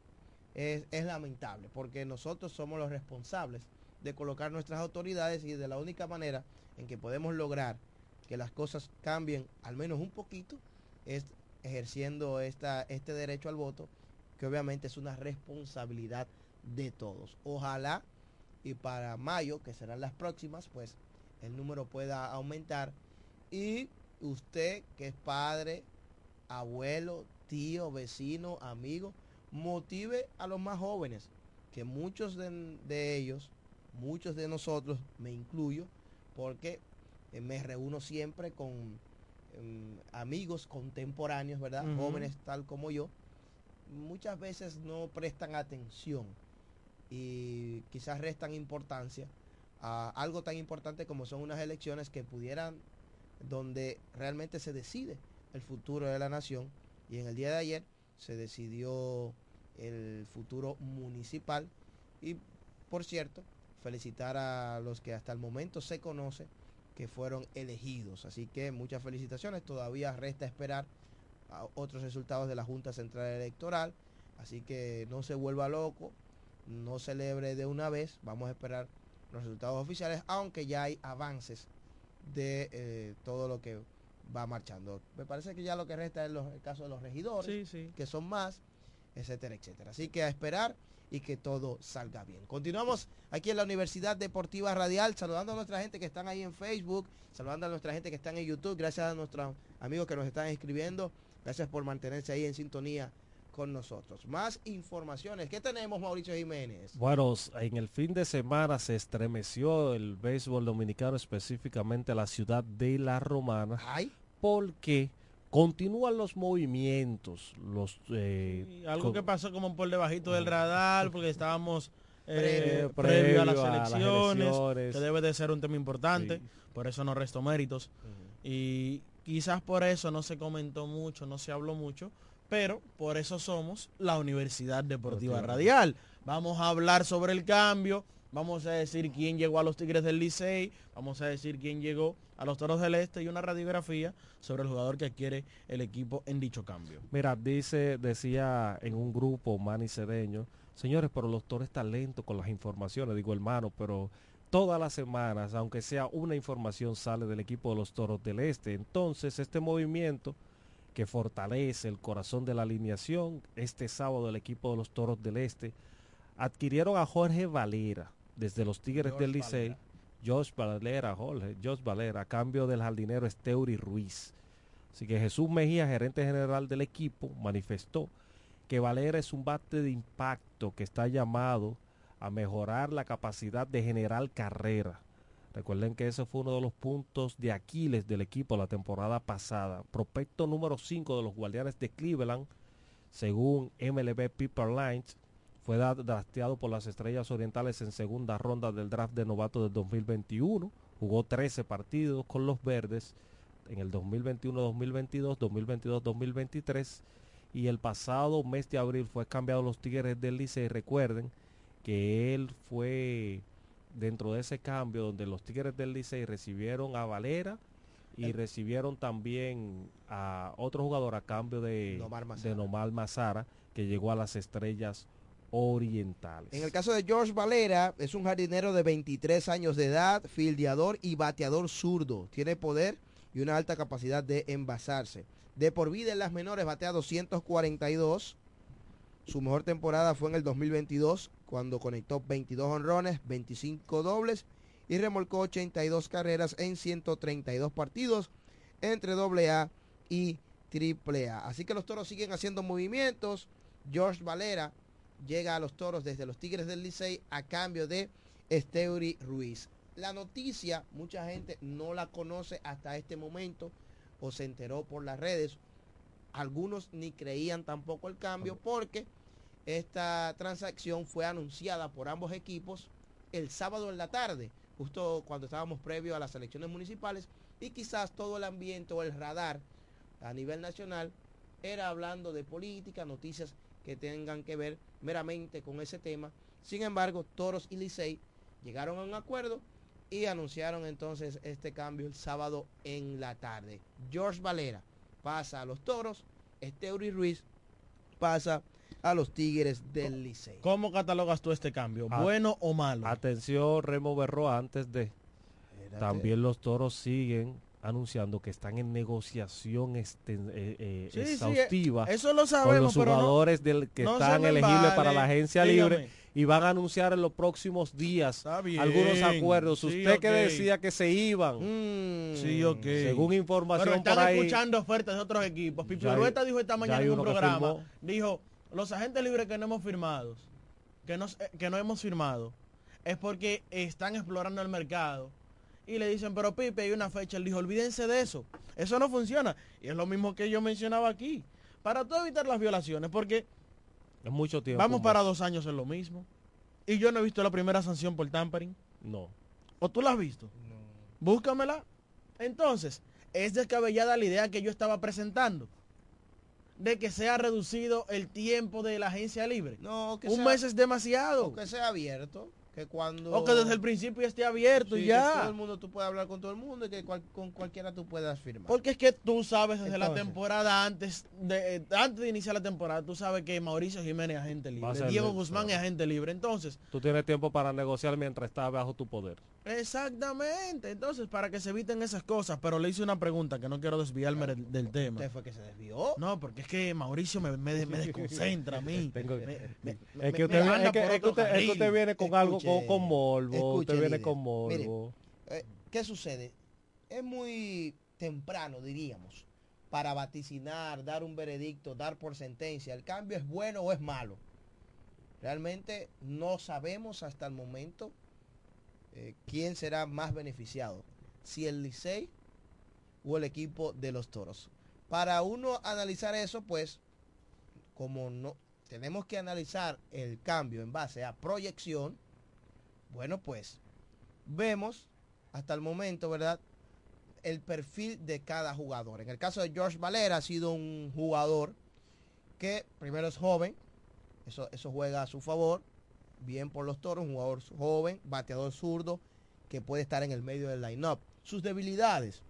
es, es lamentable, porque nosotros somos los responsables de colocar nuestras autoridades y de la única manera en que podemos lograr que las cosas cambien al menos un poquito es ejerciendo esta, este derecho al voto, que obviamente es una responsabilidad de todos. Ojalá y para mayo, que serán las próximas, pues el número pueda aumentar y usted que es padre, abuelo, tío, vecino, amigo, motive a los más jóvenes, que muchos de, de ellos, muchos de nosotros, me incluyo, porque eh, me reúno siempre con eh, amigos contemporáneos, ¿verdad? Jóvenes tal como yo, muchas veces no prestan atención y quizás restan importancia a algo tan importante como son unas elecciones que pudieran, donde realmente se decide el futuro de la nación. Y en el día de ayer se decidió el futuro municipal. Y por cierto, felicitar a los que hasta el momento se conoce que fueron elegidos. Así que muchas felicitaciones. Todavía resta esperar a otros resultados de la Junta Central Electoral. Así que no se vuelva loco, no celebre de una vez. Vamos a esperar los resultados oficiales, aunque ya hay avances de eh, todo lo que va marchando. Me parece que ya lo que resta es los- el caso de los regidores, Sí, sí. que son más, etcétera, etcétera. Así que a esperar y que todo salga bien. Continuamos aquí en la Universidad Deportiva Radial, saludando a nuestra gente que están ahí en Facebook, saludando a nuestra gente que están en YouTube, gracias a nuestros amigos que nos están escribiendo, gracias por mantenerse ahí en sintonía con nosotros. Más informaciones. ¿Qué tenemos, Mauricio Jiménez? Bueno, en el fin de semana se estremeció el béisbol dominicano, específicamente la ciudad de La Romana, Ay, porque continúan los movimientos, los eh, algo que pasó como por debajito del radar, porque estábamos Previo- eh, previo, a las previo a las elecciones, que debe de ser un tema importante, Sí. por eso no resto méritos. Y quizás por eso no se comentó mucho, no se habló mucho, pero por eso somos la Universidad Deportiva. Radial. Vamos a hablar sobre el cambio, vamos a decir quién llegó a los Tigres del Licey, vamos a decir quién llegó a los Toros del Este y una radiografía sobre el jugador que adquiere el equipo en dicho cambio. Mira, dice, decía en un grupo Manny Cedeño, señores, pero los toros están lentos con las informaciones, digo hermano, pero todas las semanas, aunque sea una información, sale del equipo de los toros del este. Entonces, este movimiento que fortalece el corazón de la alineación, este sábado el equipo de los toros del este, adquirieron a Jorge Valera desde los Tigres George del Licey. Josh Valera, Jorge, Josh Valera, a cambio del jardinero Esteuri Ruiz. Así que Jesús Mejía, gerente general del equipo, manifestó que Valera es un bate de impacto que está llamado a mejorar la capacidad de generar carrera. Recuerden que ese fue uno de los puntos de Aquiles del equipo la temporada pasada. Prospecto número 5 de los Guardianes de Cleveland, según MLB People Lines, fue drafteado por las Estrellas Orientales en segunda ronda del draft de novato del 2021. Jugó 13 partidos con los Verdes en el 2021-2022, 2022-2023 y el pasado mes de abril fue cambiado a los Tigres del Licey. Recuerden que él fue dentro de ese cambio donde los Tigres del Licey recibieron a Valera y recibieron también a otro jugador a cambio de Nomar de Mazara. Nomar Mazara, que llegó a las estrellas orientales. En el caso de George Valera, es un jardinero de 23 años de edad, fildeador y bateador zurdo. Tiene poder y una alta capacidad de envasarse. De por vida en las menores batea 242. Su mejor temporada fue en el 2022, cuando conectó 22 honrones, 25 dobles y remolcó 82 carreras en 132 partidos entre AA y AAA. Así que los toros siguen haciendo movimientos. George Valera llega a los toros desde los Tigres del Licey a cambio de Esteuri Ruiz. La noticia, mucha gente no la conoce hasta este momento o se enteró por las redes. Algunos ni creían tampoco el cambio porque esta transacción fue anunciada por ambos equipos el sábado en la tarde, justo cuando estábamos previo a las elecciones municipales y quizás todo el ambiente o el radar a nivel nacional era hablando de política, noticias que tengan que ver meramente con ese tema. Sin embargo, Toros y Licey llegaron a un acuerdo y anunciaron entonces este cambio el sábado en la tarde. George Valera pasa a los Toros, Esteuri Ruiz pasa a los Tigres del Licey. ¿Cómo catalogas tú este cambio? ¿Bueno o malo? Atención, Remo Berro, antes de... También los toros siguen anunciando que están en negociación esten- eh, eh, Sí, sí, exhaustiva Eso lo con sabemos, los pero no- jugadores del, que no están elegibles vale. para la agencia Dígame. libre y van a anunciar en los próximos días bien, algunos acuerdos. sí, Usted que decía que se iban, Mm, Sí, ok. según información Pero están por ahí, escuchando ofertas de otros equipos. Pipo Ya hay- Urueta dijo esta mañana en un programa, dijo, los agentes libres que no hemos firmado, que no, que no hemos firmado, es porque están explorando el mercado. Y le dicen, pero Pipe, hay una fecha. Él dijo, olvídense de eso. Eso no funciona. Y es lo mismo que yo mencionaba aquí. Para todo evitar las violaciones, porque es mucho tiempo. vamos para dos años en lo mismo. Y yo no he visto la primera sanción por tampering. No. ¿O tú la has visto? Búscamela. Entonces, es descabellada la idea que yo estaba presentando. De que sea reducido el tiempo de la agencia libre. No, que Un sea- mes es demasiado. o que sea abierto, que cuando O que desde el principio esté abierto Sí, y que todo ya. el mundo tú puedes hablar con todo el mundo y que cual- con cualquiera tú puedas firmar. Porque es que tú sabes desde la temporada antes de eh, antes de iniciar la temporada, tú sabes que Mauricio Jiménez es agente libre, Diego Guzmán claro. es agente libre. Entonces, Tú tienes tiempo para negociar mientras está bajo tu poder. Exactamente. Entonces, para que se eviten esas cosas, pero le hice una pregunta que no quiero desviarme del, del tema. Usted fue que se desvió. No, porque es que Mauricio me, me, me desconcentra a mí. <laughs> Tengo- Me- Es que usted, es que- es que usted- es que usted viene con algo con, Escuche, con morbo. escuche, Usted viene líder. con morbo. Eh, ¿Qué sucede? Es muy temprano, diríamos, para vaticinar, dar un veredicto, dar por sentencia. ¿El cambio es bueno o es malo? Realmente no sabemos hasta el momento eh, quién será más beneficiado, si el Licey o el equipo de los Toros. Para uno analizar eso, pues, como no tenemos que analizar el cambio en base a proyección, bueno, pues vemos hasta el momento, ¿verdad? El perfil de cada jugador. En el caso de George Valera ha sido un jugador que primero es joven, eso, eso juega a su favor, bien por los toros, un jugador joven, bateador zurdo, que puede estar en el medio del line-up. Sus debilidades,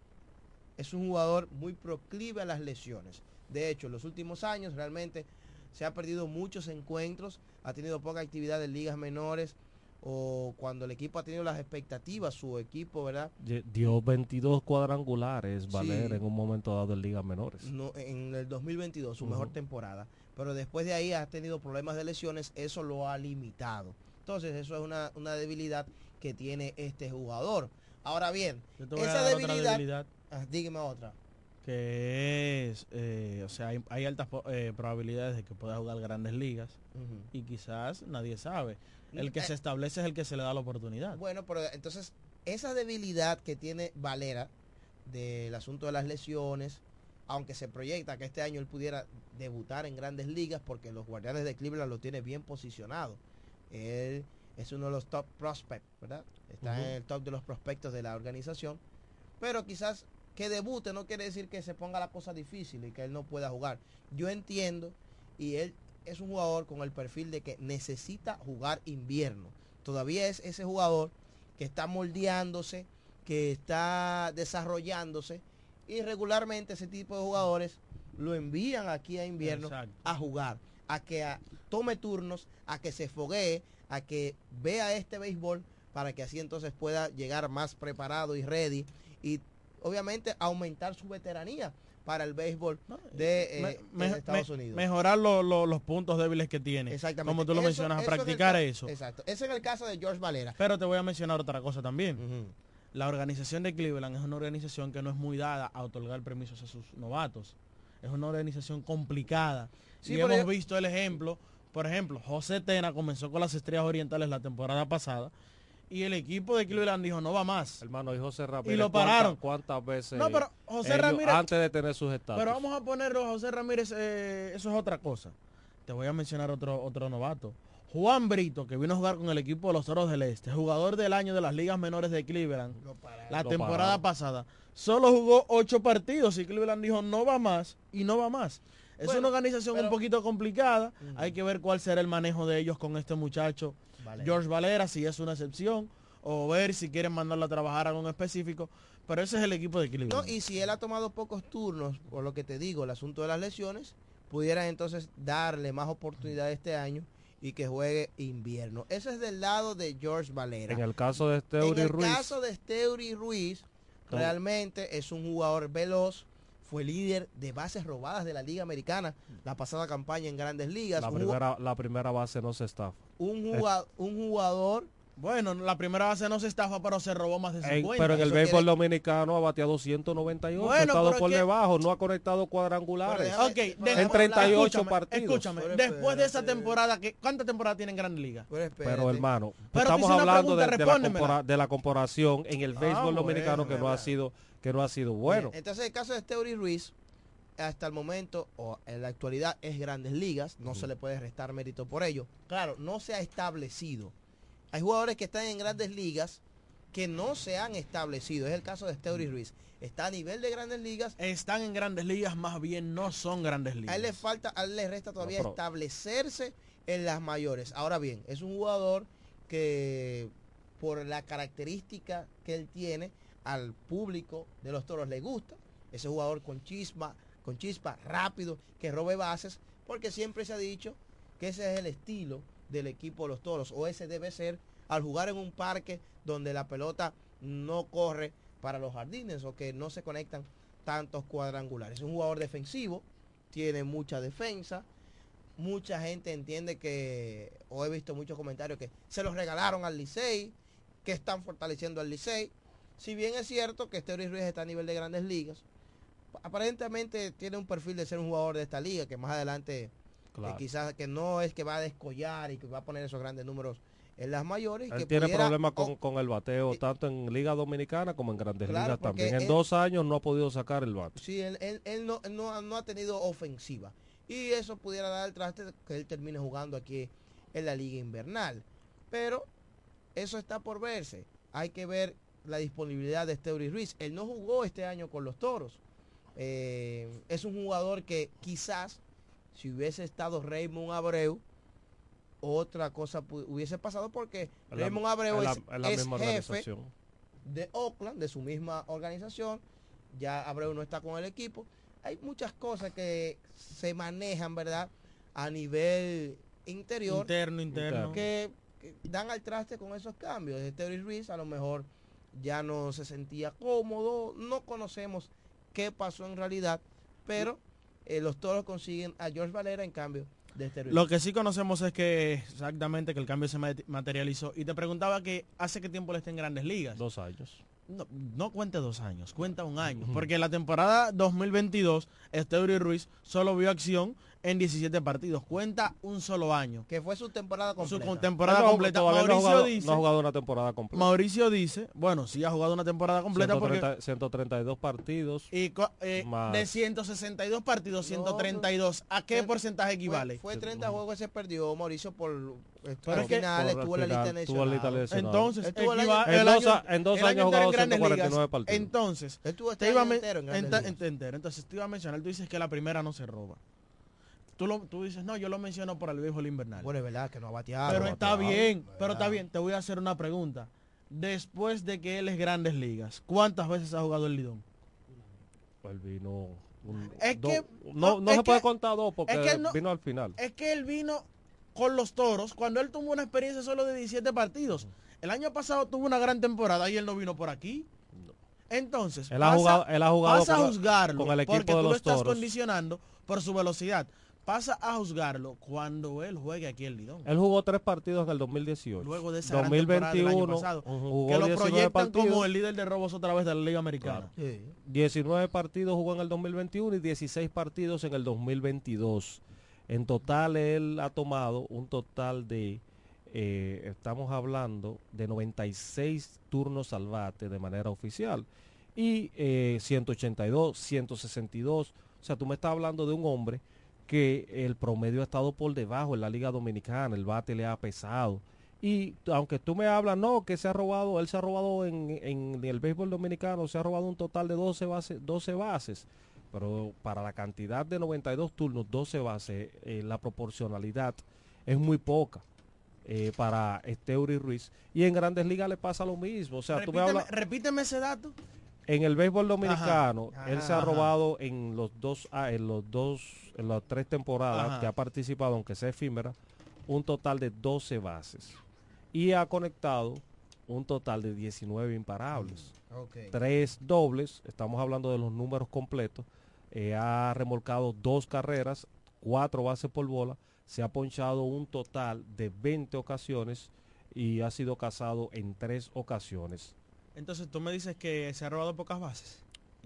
es un jugador muy proclive a las lesiones. De hecho, en los últimos años realmente se ha perdido muchos encuentros, ha tenido poca actividad en ligas menores o cuando el equipo ha tenido las expectativas, su equipo, ¿verdad? Dio 22 cuadrangulares, Valera, Sí. en un momento dado en ligas menores. No, en el 2022, su Ujú. mejor temporada. Pero después de ahí ha tenido problemas de lesiones, eso lo ha limitado. Entonces, eso es una, una debilidad que tiene este jugador. Ahora bien, Yo te voy a esa dar otra debilidad, debilidad Ah, dígame otra. que es, eh, o sea, hay, hay altas eh, probabilidades de que pueda jugar grandes ligas y quizás nadie sabe. El que Eh, se establece es el que se le da la oportunidad. Bueno, pero entonces esa debilidad que tiene Valera del asunto de las lesiones, aunque se proyecta que este año él pudiera debutar en grandes ligas porque los guardianes de Cleveland lo tiene bien posicionado. Él es uno de los top prospects, ¿verdad? Está en el top de los prospectos de la organización. Pero quizás que debute no quiere decir que se ponga la cosa difícil y que él no pueda jugar. Yo entiendo y él es un jugador con el perfil de que necesita jugar invierno. Todavía es ese jugador que está moldeándose, que está desarrollándose y regularmente ese tipo de jugadores lo envían aquí a invierno Exacto. a jugar, a que a- tome turnos, a que se foguee, a que vea este béisbol para que así entonces pueda llegar más preparado y ready y obviamente aumentar su veteranía para el béisbol de, eh, Me- de Estados me- Unidos. Mejorar lo- lo- los puntos débiles que tiene. Exactamente. Como tú lo Eso- mencionas, a eso practicar ca- eso. Exacto. Eso en el caso de George Valera. Pero te voy a mencionar otra cosa también. La organización de Cleveland es una organización que no es muy dada a otorgar permisos a sus novatos. Es una organización complicada. Sí, y hemos visto el ejemplo. Por ejemplo, José Tena comenzó con las Estrellas Orientales la temporada pasada y el equipo de Cleveland dijo no va más. Hermano, y José Ramírez. Y lo ¿cuántas- pararon. ¿Cuántas veces? No, pero José ellos, Ramírez- Antes de tener sus estatus. Pero vamos a ponerlo a José Ramírez, eh, eso es otra cosa. Te voy a mencionar otro, otro novato. Juan Brito, que vino a jugar con el equipo de los Toros del Este, jugador del año de las ligas menores de Cleveland, la Lo temporada pararon. pasada, solo jugó ocho partidos y Cleveland dijo no va más y no va más. Es Bueno, una organización pero- un poquito complicada. Hay que ver cuál será el manejo de ellos con este muchacho, Valera. George Valera, si es una excepción, o ver si quieren mandarlo a trabajar a en específico. Pero ese es el equipo de Cleveland. No, y si él ha tomado pocos turnos, por lo que te digo, el asunto de las lesiones, pudiera entonces darle más oportunidad este año y que juegue invierno. Ese es del lado de George Valera. En el caso de En Steuri el Ruiz. caso de Steuri Ruiz, realmente es un jugador veloz, fue líder de bases robadas de la Liga Americana la pasada campaña en Grandes Ligas. La primera, la primera base no se estafa. un juga- un jugador Bueno, la primera base no se estafa, pero se robó más de En- 50. pero en el béisbol quiere- dominicano ha bateado 298, Bueno, ha estado por que- debajo, no ha conectado cuadrangulares. Déjame- En 38 escúchame, partidos. Escúchame, Pero después de esa temporada, que, ¿cuántas temporadas tiene en Grandes Ligas? Pero, hermano, Pero estamos hablando de, pregunta, de la de la comparación en el Ah, béisbol dominicano bueno, que no ha sido que no ha sido bueno. Bien, Entonces el caso de Steuri Ruiz, hasta el momento, o en la actualidad, es grandes ligas, no se le puede restar mérito por ello. Claro, no se ha establecido. Hay jugadores que están en grandes ligas que no se han establecido. Es el caso de Steuri Ruiz. Está a nivel de grandes ligas. Están en Grandes Ligas, más bien no son Grandes A Ligas. él le falta, a él le resta todavía establecerse en las mayores. Ahora bien, es un jugador que por la característica que él tiene al público de los toros le gusta. Ese jugador con chispa, con chispa, rápido, que robe bases, porque siempre se ha dicho que ese es el estilo del equipo de los toros, o ese debe ser al jugar en un parque donde la pelota no corre para los jardines o que no se conectan tantos cuadrangulares. Es un jugador defensivo, tiene mucha defensa. Mucha gente entiende que, o he visto muchos comentarios que se los regalaron al Licey, que están fortaleciendo al Licey. Si bien es cierto que Steuri Ruiz está a nivel de grandes ligas, aparentemente tiene un perfil de ser un jugador de esta liga, que más adelante eh, quizás que no es que va a descollar y que va a poner esos grandes números en las mayores. y Él que tiene pudiera- problemas con, con el bateo, eh, tanto en Liga Dominicana como en Grandes Claro, Ligas también. En él- dos años no ha podido sacar el bate. Sí, él, él- él no, no, no ha tenido ofensiva. Y eso pudiera dar el traste que él termine jugando aquí en la liga invernal. Pero eso está por verse. Hay que ver la disponibilidad de Steuri Ruiz. Él no jugó este año con los toros. Eh, es un jugador que quizás si hubiese estado Raymond Abreu, otra cosa hubiese pasado porque la- Raymond Abreu es la, es, es la es misma jefe organización. de Oakland, de su misma organización. Ya Abreu no está con el equipo. Hay muchas cosas que se manejan, ¿verdad? A nivel interior Interno, interno. que, que dan al traste con esos cambios. Terry Ruiz a lo mejor ya no se sentía cómodo. No conocemos qué pasó en realidad, pero eh, los toros consiguen a George Valera en cambio de Terry Lo que sí conocemos es que exactamente que el cambio se mate- materializó. Y te preguntaba que hace qué tiempo le está en Grandes Ligas. Dos años. No, no cuente dos años, cuenta un año. Porque en la temporada 2022, Esteuri Ruiz solo vio acción en 17 partidos. Cuenta un solo año. que fue su temporada Su completa. temporada Él no- completa. todavía no ha Mauricio jugado, dice, no ha jugado una temporada completa. Mauricio dice, bueno, sí ha jugado una temporada completa porque 130 132 partidos. y eh, Más. de 162 partidos, No, 132. ¿A qué fue- porcentaje Fue, equivale? fue 30 juegos que se perdió Mauricio por Pero es que- final Por- estuvo al en la lista lesionados. Entonces, Estuvo el año- En el dos año- a- en dos el años jugado en Grandes 149 Ligas. partidos. Entonces, estuvo este te iba en entero. Entonces te iba a mencionar, tú dices que la primera no se roba. Tú, lo, tú dices, no, yo lo menciono por el béisbol invernal. Bueno, es verdad que no ha bateado. pero no está bateado, bien, pero está bien. Te voy a hacer una pregunta. Después de que él es Grandes Ligas, ¿cuántas veces ha jugado el Lidón? Él vino... un- Es do- que- no, no, no es se puede que- contar dos porque es que él no- vino al final. Es que él vino con los toros cuando él tuvo una experiencia solo de 17 partidos. El año pasado tuvo una gran temporada y él no vino por aquí. Entonces, Él ha jugado- él ha jugado a juzgarlo con el equipo porque de tú lo los estás Toros. condicionando por su velocidad. Pasa a juzgarlo cuando él juegue aquí el Lidón. Él jugó tres partidos en el 2018. Luego de esa gran temporada del año 2021 pasado, jugó que lo 19 proyectan partidos. como el líder de robos otra vez de la Liga Americana. 19 partidos jugó en el 2021 y 16 partidos en el 2022. En total él ha tomado un total de, eh, estamos hablando de 96 turnos al bate de manera oficial y eh, 182, 162. O sea, tú me estás hablando de un hombre que el promedio ha estado por debajo en la Liga Dominicana, el bate le ha pesado. Y aunque tú me hablas, no, que se ha robado, él se ha robado en, en el béisbol dominicano, se ha robado un total de 12 bases, 12 bases. Pero para la cantidad de 92 turnos, 12 bases, eh, la proporcionalidad es muy poca eh, para Esteuri Ruiz. Y en Grandes Ligas le pasa lo mismo. O sea, repíteme, repíteme ese dato. En el béisbol dominicano, Ajá, él se ha robado en los dos, ah, en los dos, en las tres temporadas Ajá. que ha participado, aunque sea efímera, un total de 12 bases. Y ha conectado un total de 19 imparables. Ok. Tres dobles, estamos hablando de los números completos. eh, ha remolcado dos carreras, cuatro bases por bola, se ha ponchado un total de 20 ocasiones y ha sido casado en tres ocasiones. Entonces tú me dices que se ha robado pocas bases.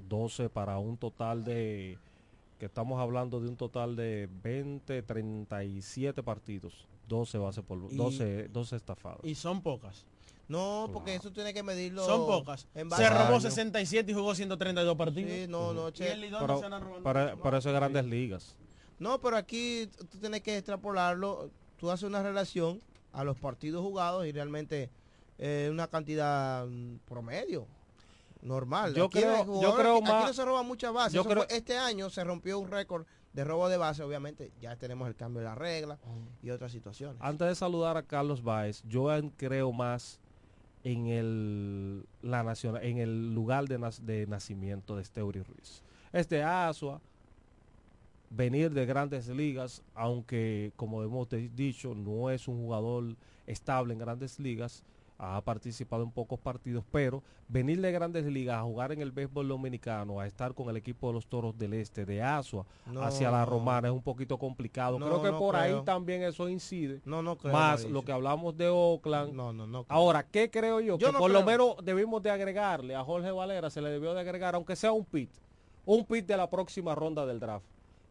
12 para un total de que estamos hablando de un total de 20, 37 partidos, 12 bases por Y- 12 12 estafados. Y son pocas. No, porque eso tiene que medirlo. Son pocas. en base Se a robó años. 67 y jugó 132 partidos. Sí, no, no, Y che. el Lidón Pero se para, para eso es grandes ligas. No, pero aquí tú tienes que extrapolarlo. Tú haces una relación a los partidos jugados y realmente eh, una cantidad mm, promedio. Normal. Yo Aquí creo- yo creo aquí, aquí más- no se roba muchas bases. yo creo- fue- este año se rompió un récord de robo de base. Obviamente ya tenemos el cambio de la regla y otras situaciones. Antes de saludar a Carlos Báez, yo creo más en el la nacional, en el lugar de, nas- de nacimiento de Steuri Ruiz. Este Asua venir de grandes ligas, aunque como hemos te- dicho, no es un jugador estable en grandes ligas, ha participado en pocos partidos, pero venir de grandes ligas a jugar en el béisbol dominicano, a estar con el equipo de los Toros del Este, de Asua, No, hacia la Romana, es un poquito complicado. No, creo que no por ahí también eso incide. No, no creo, Más lo que hablamos de Oakland. No, no, no. creo. Ahora, ¿qué creo yo? Yo que no por lo menos debimos de agregarle a Jorge Valera, se le debió de agregar, aunque sea un pit, un pit de la próxima ronda del draft.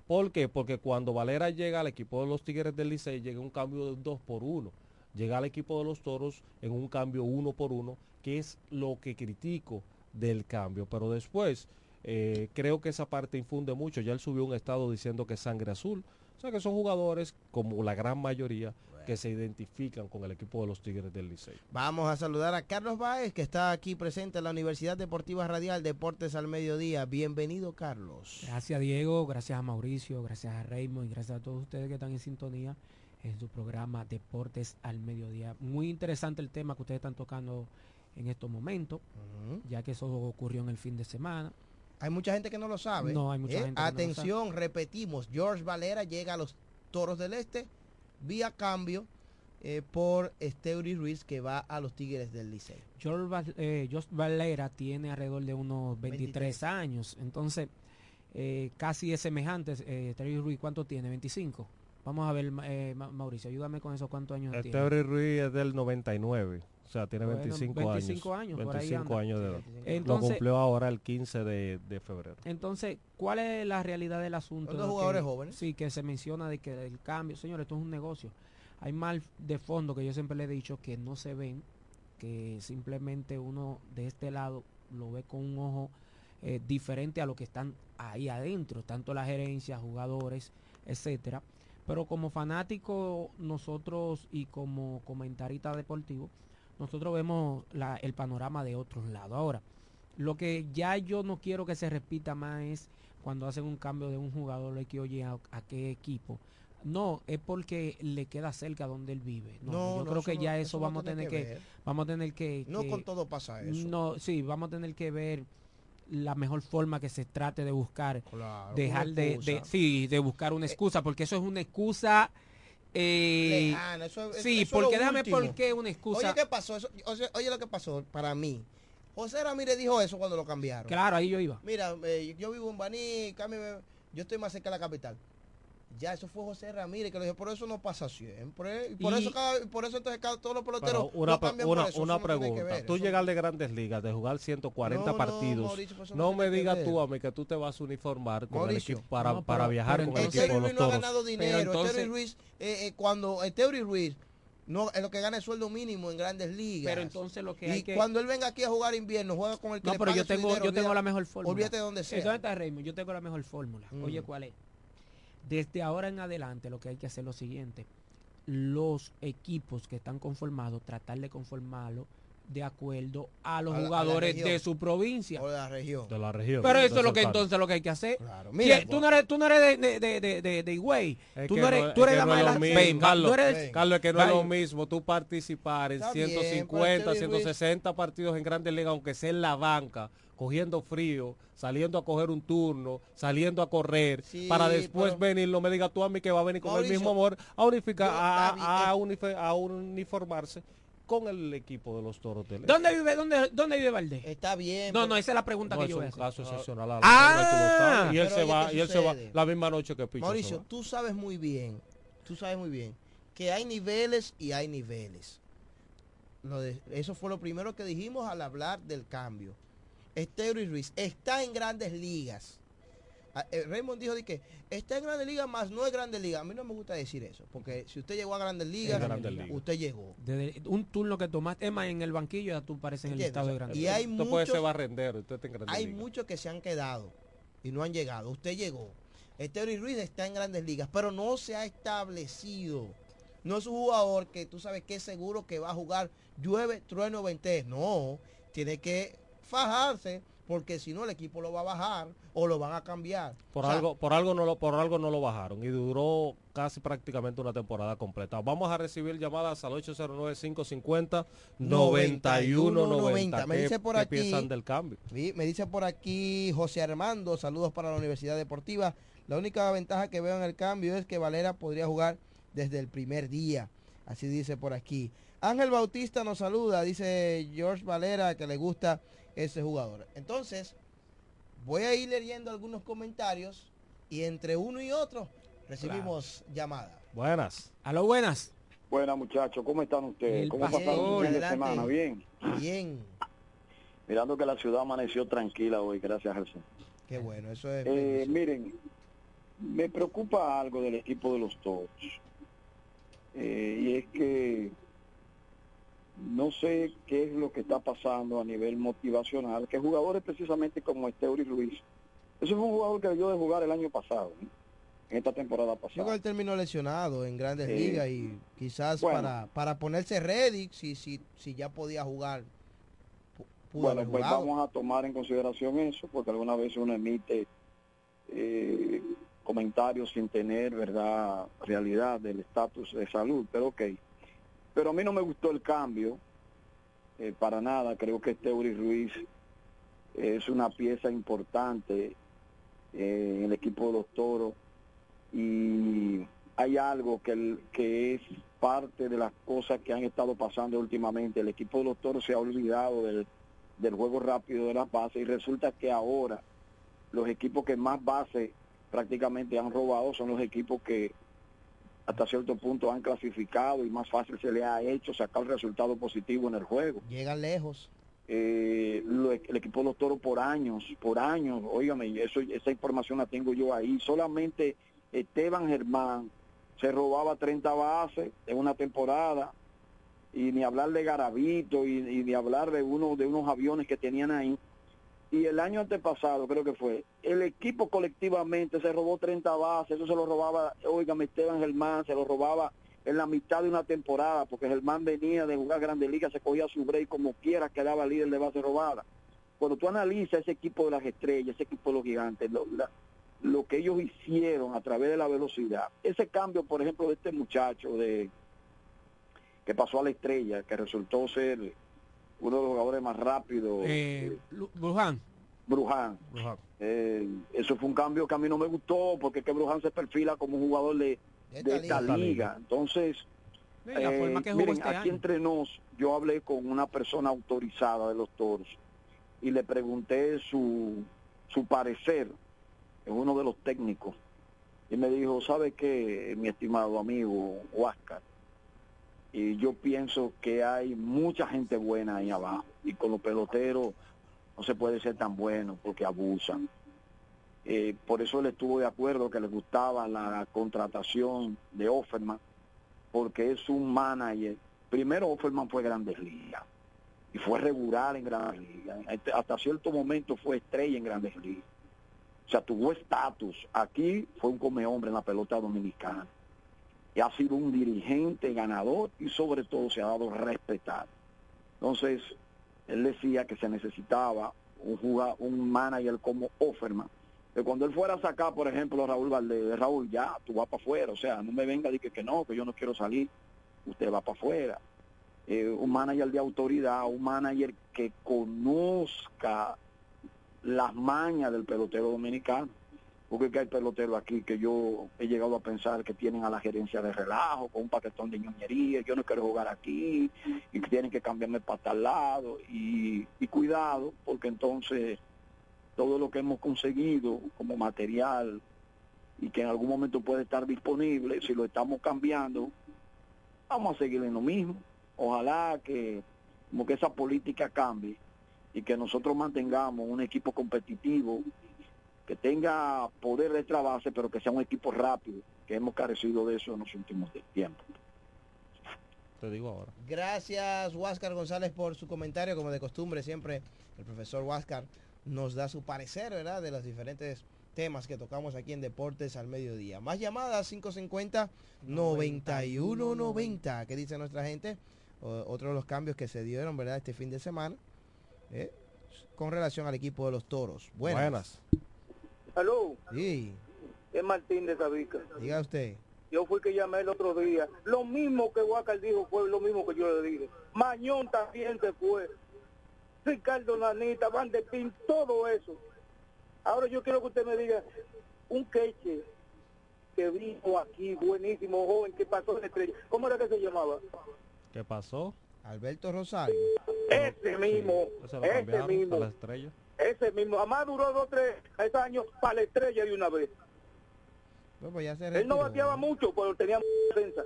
¿Por qué? Porque cuando Valera llega al equipo de los Tigres del Licey, llega un cambio de 2 por 1. Llega al equipo de los Toros en un cambio 1 por 1, que es lo que critico del cambio. Pero después, eh, creo que esa parte infunde mucho. Ya él subió un estado diciendo que es sangre azul. O sea que son jugadores, como la gran mayoría, que se identifican con el equipo de los Tigres del Licey. Vamos a saludar a Carlos Báez, que está aquí presente en la Universidad Deportiva Radial Deportes al Mediodía. Bienvenido, Carlos. Gracias Diego, gracias a Mauricio, gracias a Raymond y gracias a todos ustedes que están en sintonía en su programa Deportes al Mediodía. Muy interesante el tema que ustedes están tocando en estos momentos, ya que eso ocurrió en el fin de semana. Hay mucha gente que no lo sabe. No, hay mucha Eh, gente que no lo Atención, repetimos, George Valera llega a los Toros del Este vía cambio eh, por Esteuri Ruiz que va a los Tigres del Licey. George, eh, Josh Valera tiene alrededor de unos 23, 23. años, entonces eh, casi es semejante. Eh, Terry Ruiz, ¿cuánto tiene? 25. Vamos a ver, eh, Ma- Mauricio, ayúdame con eso, ¿cuántos años tiene? Este Ruiz es del 99, o sea, tiene Bueno, 25, 25 años. años, por ahí 25 anda. años de edad. Lo Entonces, cumplió ahora el 15 de, de febrero. Entonces, ¿cuál es la realidad del asunto? Son dos De jugadores que- jóvenes. Sí, que se menciona de que el cambio, señores, esto es un negocio. Hay mal de fondo que yo siempre le he dicho que no se ven, que simplemente uno de este lado lo ve con un ojo eh, diferente a lo que están ahí adentro, tanto la gerencia, jugadores, etcétera. Pero como fanático nosotros y como comentarista deportivo, nosotros vemos la- el panorama de otros lados. Ahora, lo que ya yo no quiero que se repita más es cuando hacen un cambio de un jugador hay que oye a, a qué equipo. No, es porque le queda cerca donde él vive. No, No, yo no, creo que ya eso vamos a tener que que, ver. vamos a tener que, No que- con todo pasa eso. no, sí, vamos a tener que ver la mejor forma que se trate de buscar Claro, dejar de, de- sí de buscar una excusa porque eso es una excusa eh, Lejana, eso- eso- sí eso porque déjame por qué una excusa Oye, ¿qué pasó? Eso- o sea, oye, lo que pasó para mí. José Ramírez dijo eso cuando lo cambiaron. claro ahí yo iba Mira, eh, yo vivo en Baní, cámbiame, yo estoy más cerca de la capital. Ya, eso fue José Ramírez que lo dijo, por eso no pasa siempre. Y por Y- eso cada, por eso entonces cada, todos los peloteros una, cambian una, por eso. una eso no pregunta. ver, Tú eso- llegar de grandes ligas, de jugar 140 No, no, partidos, Mauricio, pues no me digas tú a mí que tú te vas a uniformar con Mauricio. el equipo para, No, para viajar con el entonces- equipo los Ruiz no ha toros. ganado dinero. entonces- Eury Ruiz, eh, eh, cuando Eury Ruiz no es lo que gana el sueldo mínimo en grandes ligas. pero entonces lo que y hay que cuando él venga aquí a jugar invierno, juega con el que no le pero yo tengo dinero, yo tengo la mejor fórmula Olvídate de donde Eh, sea. ¿Dónde está Raymond? Yo tengo la mejor fórmula. Mm. Oye, ¿cuál es? Desde ahora en adelante lo que hay que hacer es lo siguiente. Los equipos que están conformados, tratar de conformarlos de acuerdo a los A la- a la jugadores región. de su provincia. O de la región. de la región. Pero eso es lo que claro. entonces lo que hay que hacer. Claro. Mira, tú no eres, tú no eres de, de, de, de, de- Higüey. Tú no eres, es tú eres la. Ven, Carlos, tú eres- ven. Carlos, es que no es lo mismo tú participar en Está bien, 150, pero Terry Ruiz- 160 partidos en Grandes Ligas, aunque sea en la banca, cogiendo frío, saliendo a coger un turno, saliendo a correr, Sí, para después pero- venir, no me diga tú a mí que va a venir con Mauricio, el mismo amor a unificar, a, bien, a uniformarse con el equipo de los toros del ¿Dónde vive, dónde, dónde vive Valdés? Está bien. No, pero- no, esa es la pregunta No, que es yo voy a hacer. caso excepcional. Ah, sabes, y él se va, ¿qué y él se va la misma noche que Picho Mauricio, tú sabes muy bien, tú sabes muy bien que hay niveles y hay niveles. Lo de- eso fue lo primero que dijimos al hablar del cambio. Esteury Ruiz está en grandes ligas. Ah, eh, Raymond dijo de que está en grandes ligas, más no es grandes ligas. A mí no me gusta decir eso, porque si usted llegó a grandes ligas, Grandes Ligas. usted llegó. Desde un turno que tomaste, es más, en el banquillo ya tú pareces en el estado de O sea, grande. y hay Usted puede ser muchos- barrendero, usted está en Grandes Hay Ligas. muchos que se han quedado y no han llegado. Usted llegó. Esteury Ruiz está en grandes ligas, pero no se ha establecido. No es un jugador que tú sabes que es seguro que va a jugar llueve, trueno, vente. No, tiene que fajarse porque si no el equipo lo va a bajar o lo van a cambiar. Por O sea, algo, por algo no lo, por algo no lo bajaron y duró casi prácticamente una temporada completa. Vamos a recibir llamadas al 809-550 9190. Me ¿Qué, dice por aquí- piensan del cambio? Sí, me dice por aquí José Armando, saludos para la Universidad Deportiva. La única ventaja que veo en el cambio es que Valera podría jugar desde el primer día. Así dice por aquí. Ángel Bautista nos saluda, dice George Valera que le gusta ese jugador. Entonces, voy a ir leyendo algunos comentarios y entre uno y otro recibimos llamada. Buenas. A lo buenas. Buenas muchachos, ¿cómo están ustedes? El ¿Cómo pasaron su fin de semana? Bien. Bien, Mirando que la ciudad amaneció tranquila hoy, gracias al Señor. qué bueno, eso es. Eh, miren, me preocupa algo del equipo de los Toros. Eh, y es que no sé qué es lo que está pasando a nivel motivacional, que jugadores precisamente como Esteuri Luis, eso es un jugador que debió de jugar el año pasado, ¿eh? en esta temporada Yo creo que pasada. él terminó lesionado en grandes Sí. ligas y quizás Bueno. para, para ponerse ready, si, si, si ya podía jugar, Bueno, pues vamos a tomar en consideración eso, porque alguna vez uno emite eh, comentarios sin tener, ¿verdad?, realidad del estatus de salud, pero ok. Pero a mí no me gustó el cambio, eh, para nada, creo que este Uri Ruiz es una pieza importante eh, en el equipo de los Toros y hay algo que, que es parte de las cosas que han estado pasando últimamente. El equipo de los Toros se ha olvidado del, del juego rápido de las bases y resulta que ahora los equipos que más bases prácticamente han robado son los equipos que hasta cierto punto han clasificado y más fácil se le ha hecho sacar resultado positivo en el juego Llegan lejos. eh, lo- el equipo de los toros por años, por años, óigame, eso, esa información la tengo yo ahí. Solamente Esteban Germán se robaba 30 bases en una temporada y ni hablar de Garavito y, y ni hablar de uno de unos aviones que tenían ahí. Y el año antepasado, creo que fue, el equipo colectivamente se robó 30 bases, eso se lo robaba, óigame, Esteban Germán, se lo robaba en la mitad de una temporada, porque Germán venía de jugar Grandes Ligas, se cogía su break como quiera, quedaba líder de base robada. Cuando tú analizas ese equipo de las estrellas, ese equipo de los gigantes, lo- lo que ellos hicieron a través de la velocidad. Ese cambio, por ejemplo, de este muchacho de que pasó a la estrella, que resultó ser uno de los jugadores más rápidos. Eh, Lu- Bruján. Bruján. Eh, eso fue un cambio que a mí no me gustó porque que Bruján se perfila como un jugador de, de esta liga. Entonces, la eh, forma que jugó miren, este aquí año. entre nos, yo hablé con una persona autorizada de los toros y le pregunté su, su parecer, es uno de los técnicos, y me dijo, ¿sabe qué, mi estimado amigo Huáscar? Y yo pienso que hay mucha gente buena ahí abajo, y con los peloteros no se puede ser tan bueno porque abusan. Eh, por eso él estuvo de acuerdo que le gustaba la contratación de Offerman, porque es un manager. Primero Offerman fue Grandes Ligas y fue regular en Grandes Ligas. Este- Hasta cierto momento fue estrella en Grandes Ligas. O sea, tuvo estatus. Aquí fue un come hombre en la pelota dominicana. Y ha sido un dirigente ganador y sobre todo se ha dado respetar. Entonces, él decía que se necesitaba un juga- un manager como Offerman. Que cuando él fuera a sacar, por ejemplo, a Raúl Valdez, Raúl, ya, tú vas para afuera. O sea, no me venga a decir que, que no, que yo no quiero salir. Usted va para afuera. Eh, un manager de autoridad, un manager que conozca las mañas del pelotero dominicano. Porque hay peloteros aquí que yo he llegado a pensar que tienen a la gerencia de relajo, con un paquetón de ñoñería, yo no quiero jugar aquí, y que tienen que cambiarme para tal lado, y, y cuidado, porque entonces todo lo que hemos conseguido como material y que en algún momento puede estar disponible, si lo estamos cambiando, vamos a seguir en lo mismo. Ojalá que como que esa política cambie y que nosotros mantengamos un equipo competitivo que tenga poder de base, pero que sea un equipo rápido, que hemos carecido de eso en los últimos tiempos. Te digo ahora. Gracias, Huáscar González, por su comentario. Como de costumbre, siempre el profesor Huáscar nos da su parecer, ¿verdad? De los diferentes temas que tocamos aquí en Deportes al Mediodía. Más llamadas, 550-9190. ¿Qué dice nuestra gente? O- otro de los cambios que se dieron, ¿verdad? Este fin de semana. ¿eh? Con relación al equipo de los toros. Buenas. Buenas. Aló, Sí, es Martín de Sabica. diga usted. Yo fui que llamé el otro día. Lo mismo que Huacal dijo fue lo mismo que yo le dije. Mañón también se fue. Ricardo Nanita, Van de Pin, todo eso. Ahora yo quiero que usted me diga un queche que vino aquí, buenísimo, joven, que pasó en la estrella. ¿Cómo era que se llamaba? ¿Qué pasó? Alberto Rosario. Ese mismo, ese cambiaron mismo, a la estrella. Ese mismo. Además duró dos, tres años para la estrella de una vez. Bueno, pues ya se Él no bateaba mucho, pero tenía mucha defensa.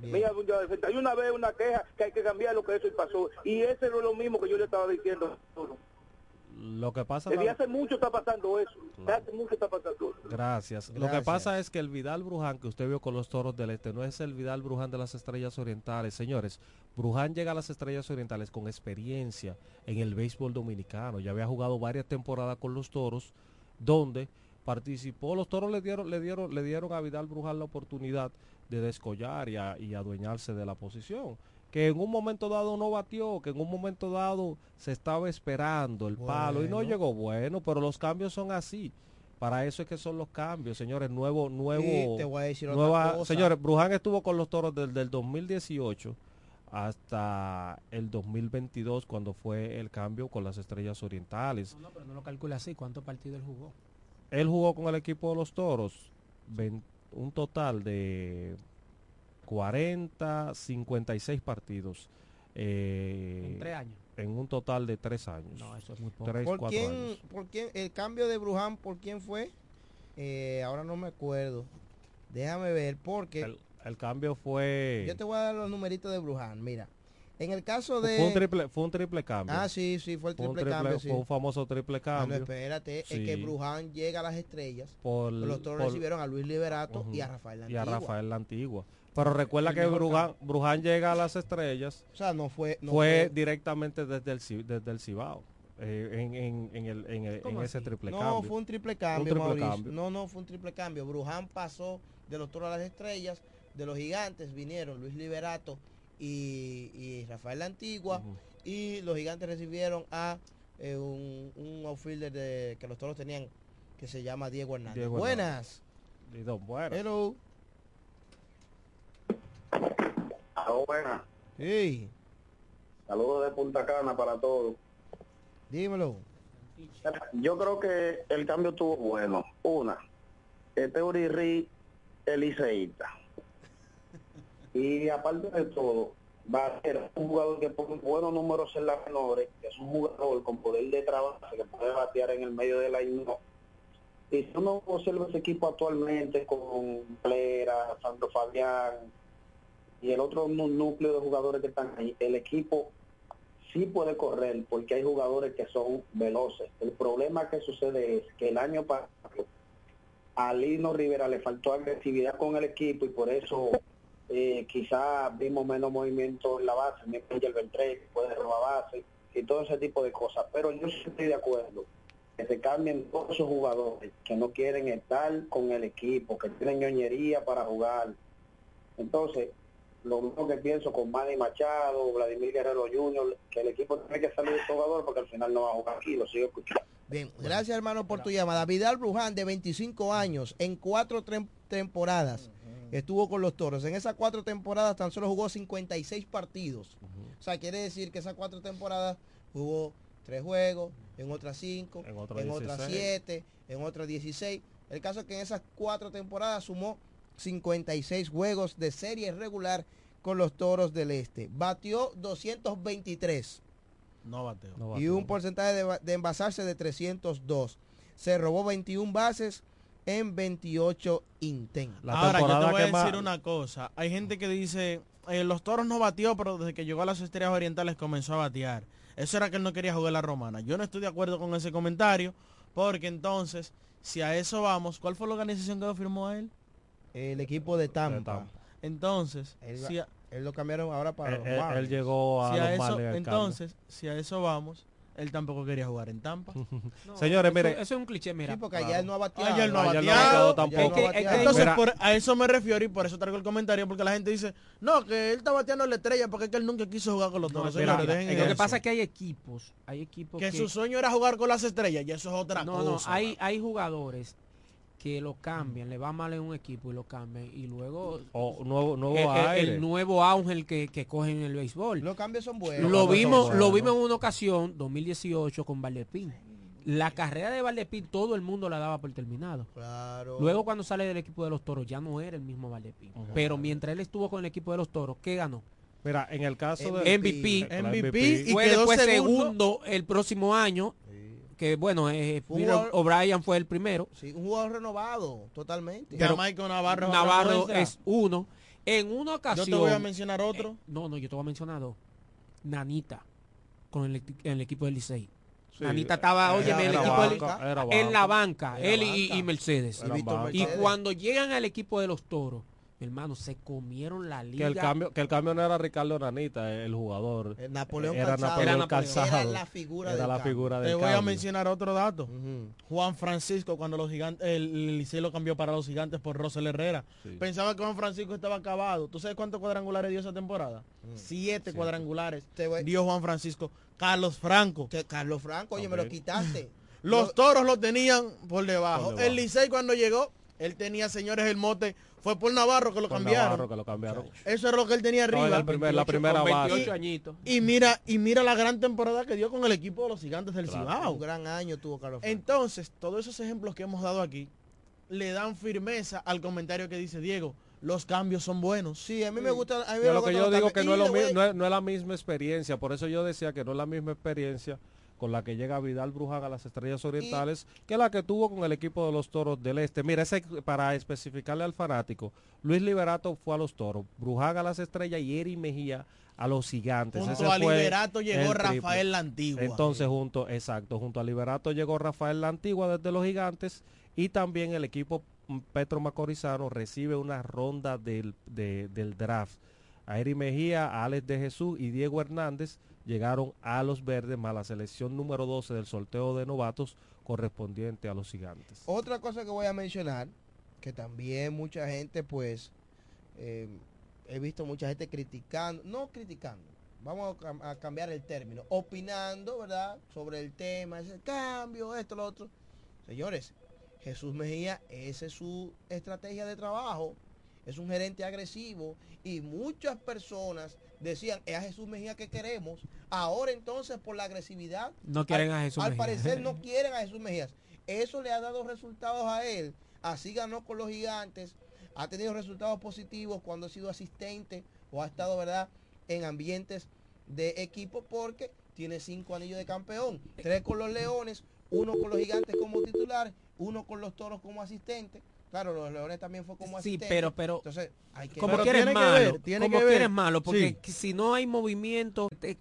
Bien. Mira, mucha defensa. Hay una vez una queja que hay que cambiar lo que eso y pasó. Y ese es lo mismo que yo le estaba diciendo. Lo que pasa... Desde la- hace mucho está pasando eso. Hace mucho está pasando eso. Gracias. Lo que pasa es que el Vidal Bruján que usted vio con los toros del este no es el Vidal Bruján de las Estrellas Orientales. Señores, Bruján llega a las Estrellas Orientales con experiencia en el béisbol dominicano. Ya había jugado varias temporadas con los toros, donde participó. Los toros le dieron, le dieron, le dieron a Vidal Bruján la oportunidad de descollar y, a- y adueñarse de la posición. Que en un momento dado no batió, que en un momento dado se estaba esperando el palo y no llegó bueno, pero los cambios son así. Para eso es que son los cambios, señores. Nuevo, nuevo. Y te voy a decir otra nueva- cosa. Señores, Bruján estuvo con los toros desde el 2018 hasta el 2022 cuando fue el cambio con las estrellas orientales. No, no, pero no lo calcula así. ¿Cuántos partidos él jugó? Él jugó con el equipo de los toros un total de 40, 56 partidos. eh, En tres años. en un total de tres años. No, eso es muy poco. Tres, ¿Por cuatro quién, años. ¿Por quién? El cambio de Bruján, ¿por quién fue? Eh, ahora no me acuerdo. Déjame ver, porque El, el cambio fue... yo te voy a dar los numeritos de Bruján. Mira, en el caso de... Fue un triple, fue un triple cambio. Ah, sí, sí, fue el Fue un triple, cambio, sí. fue un famoso triple Ah, cambio. espérate, es que Bruján llega a las estrellas. por, Los toros por- recibieron a Luis Liberato y a Rafael y a. Rafael la Antigua. Pero recuerda el que Bruján, Bruján llega a las estrellas O sea, no fue... No fue directamente desde el, desde el Cibao. eh, en, en, en, el, en, el- en ¿Cómo ese triple no, cambio. fue un triple cambio, triple cambio. No, no, fue un triple cambio. Bruján pasó de los toros a las estrellas, de los gigantes vinieron Luis Liberato y, y Rafael La Antigua, y los gigantes recibieron a eh, un, un outfielder de, que los toros tenían, que se llama Diego Hernández. Diego Buenas. Bueno. Hello. Hey, Saludos de Punta Cana para todos. dímelo. Yo creo que el cambio estuvo bueno. Una, este Uri el liceísta. Y aparte de todo, va a ser un jugador que pone buenos números en las menores, que es un jugador con poder de trabajo, que puede batear en el medio de la no. Y si uno observa ese equipo actualmente con Plera, Sandro Fabián y el otro nú- núcleo de jugadores que están ahí, el equipo sí puede correr porque hay jugadores que son veloces. El problema que sucede es que el año pasado a Lino Rivera le faltó agresividad con el equipo y por eso eh, quizás vimos menos movimiento en la base, mismo el Beltré puede robar base y todo ese tipo de cosas. Pero yo estoy de acuerdo que se cambien todos esos jugadores que no quieren estar con el equipo, que tienen ñoñería para jugar. Entonces, lo mismo que pienso con Manny Machado, Vladimir Guerrero Jr., que el equipo tiene que salir de jugador porque al final no va a jugar aquí, lo sigo escuchando. Bien, gracias hermano por tu llamada. Vidal Bruján, de 25 años, en cuatro temporadas, estuvo con los toros. En esas cuatro temporadas tan solo jugó 56 partidos. O sea, quiere decir que esas cuatro temporadas jugó tres juegos, en otras cinco, En otras en otras 16. siete, en otras 16. El caso es que en esas cuatro temporadas sumó 56 juegos de serie regular con los toros del este. Batió 223 No bateo. No y bateó. un porcentaje de, de envasarse de 302. Se robó 21 bases en 28 intentos. La Ahora, yo te voy a decir más- una cosa. Hay gente que dice, eh, los toros no batió, pero desde que llegó a las estrellas orientales comenzó a batear. Eso era que él no quería jugar la romana. Yo no estoy de acuerdo con ese comentario, porque entonces, si a eso vamos, ¿cuál fue la organización que lo firmó a él? El equipo de Tampa. De Tampa. Entonces, Él, si a, él lo cambiaron ahora para Él, los él- él Marlins. llegó a si a los eso, cambio. entonces, si a eso vamos, él tampoco quería jugar en Tampa. <laughs> No, <laughs> Señores, eso- mire. Eso es un cliché, mira. Sí, porque allá él no ha bateado. Allá él no ha Ayer no bateado. tampoco. no ha Es que- es que- bateado. Entonces, por- a eso me refiero y por eso traigo el comentario, porque la gente dice, no, que él está bateando la estrella porque es que él nunca quiso jugar con los No, toros. mira, Señores, dejen lo que eso. pasa es que hay equipos, hay equipos que, que, su sueño era jugar con las estrellas y eso es otra no, no, cosa. hay, hay jugadores que lo cambian, le va mal en un equipo y lo cambian y luego O nuevo, nuevo el, el- aire. el nuevo ángel que, que cogen en el béisbol. Los cambios son buenos. Lo vimos, son lo vimos en una ocasión, 2018, con Valdepín. La carrera de Valdepín todo el mundo la daba por terminado. Claro. Luego cuando sale del equipo de los toros ya no era el mismo Valdepín. Pero mientras él estuvo con el equipo de los toros, ¿qué ganó? Mira, en el caso MVP. de MVP. MVP y fue quedó después segundo. segundo el próximo año, que bueno, eh, jugador- O'Brien fue el primero. Sí, un jugador renovado, totalmente. Michael Navarro. Navarro es uno. En una Yo ocasión... te voy a mencionar otro. Eh, no, no, yo te voy a mencionar dos. Nanita, con el, el equipo del Licey. Sí, Nanita estaba, oye, el equipo banca, en la banca. él y- Mercedes. Y cuando llegan al equipo de los toros, mi hermano, se comieron la Que liga. el cambio, que el cambio no era Ricardo Nanita, el jugador. El Napoleón era Calzado. Napoleón Era Napoleón. Calzado. Era la figura Era del la figura Te del voy a mencionar otro dato. Juan Francisco, cuando los gigantes, el, Licey lo cambió para los gigantes por Rosel Herrera. Sí. Pensaba que Juan Francisco estaba acabado. ¿Tú sabes cuántos cuadrangulares dio esa temporada? Siete cuadrangulares. Te voy- Dio Juan Francisco. Carlos Franco. Que Carlos Franco, oye, me lo quitaste. Los Lo- toros lo tenían por debajo. Por debajo. El Licey cuando llegó, él tenía, señores, el mote. Fue por Navarro que lo Por cambiaron. Navarro, que lo cambiaron. Eso era lo que él tenía arriba. era el primer- la 28, primera con base. 28 añitos. Y mira, y mira la gran temporada que dio con el equipo de los gigantes del Claro. Cibao. Un gran año tuvo Carlos Franco. Entonces, todos esos ejemplos que hemos dado aquí le dan firmeza al comentario que dice Diego. Los cambios son buenos. Sí, a mí me gusta. A mí me Yo lo que yo digo cambios. que no Y es, lo le voy- mi- no, es, no es la misma experiencia, por eso yo decía que no es la misma experiencia con la que llega Vidal Bruján a las Estrellas Orientales que la que tuvo con el equipo de los Toros del Este. Mira, ese, para especificarle al fanático, Luis Liberato fue a los Toros, Bruján a las Estrellas y Eri Mejía a los Gigantes. Ese Junto a Liberato llegó. Rafael la Antigua. Entonces, junto, exacto, junto a Liberato llegó Rafael La Antigua desde los Gigantes y también el equipo Petro Macorizano recibe una ronda del, de- del draft. A Eri Mejía, a Alex de Jesús y Diego Hernández llegaron a los verdes más la selección número 12 del sorteo de novatos correspondiente a los gigantes. Otra cosa que voy a mencionar, que también mucha gente, pues, eh, he visto mucha gente criticando, no criticando, vamos a, a cambiar el término, opinando, ¿verdad? Sobre el tema, ese cambio, esto, lo otro. Señores, Jesús Mejía, esa es su estrategia de trabajo. Es un gerente agresivo y muchas personas decían, es a Jesús Mejía que queremos. Ahora entonces por la agresividad, No quieren al, a Jesús al Mejía. parecer no <laughs> quieren a Jesús Mejías. Eso le ha dado resultados a él. Así ganó con los gigantes. Ha tenido resultados positivos cuando ha sido asistente o ha estado, ¿verdad?, en ambientes de equipo porque tiene cinco anillos de campeón. Tres con los Leones, uno con los gigantes como titular, uno con los toros como asistente. Claro, los Leones también fue como Sí, asistente. pero, pero, Entonces, hay que como Tiene que malo, ver, tiene como que ver. malo, porque Sí. si no hay movimiento,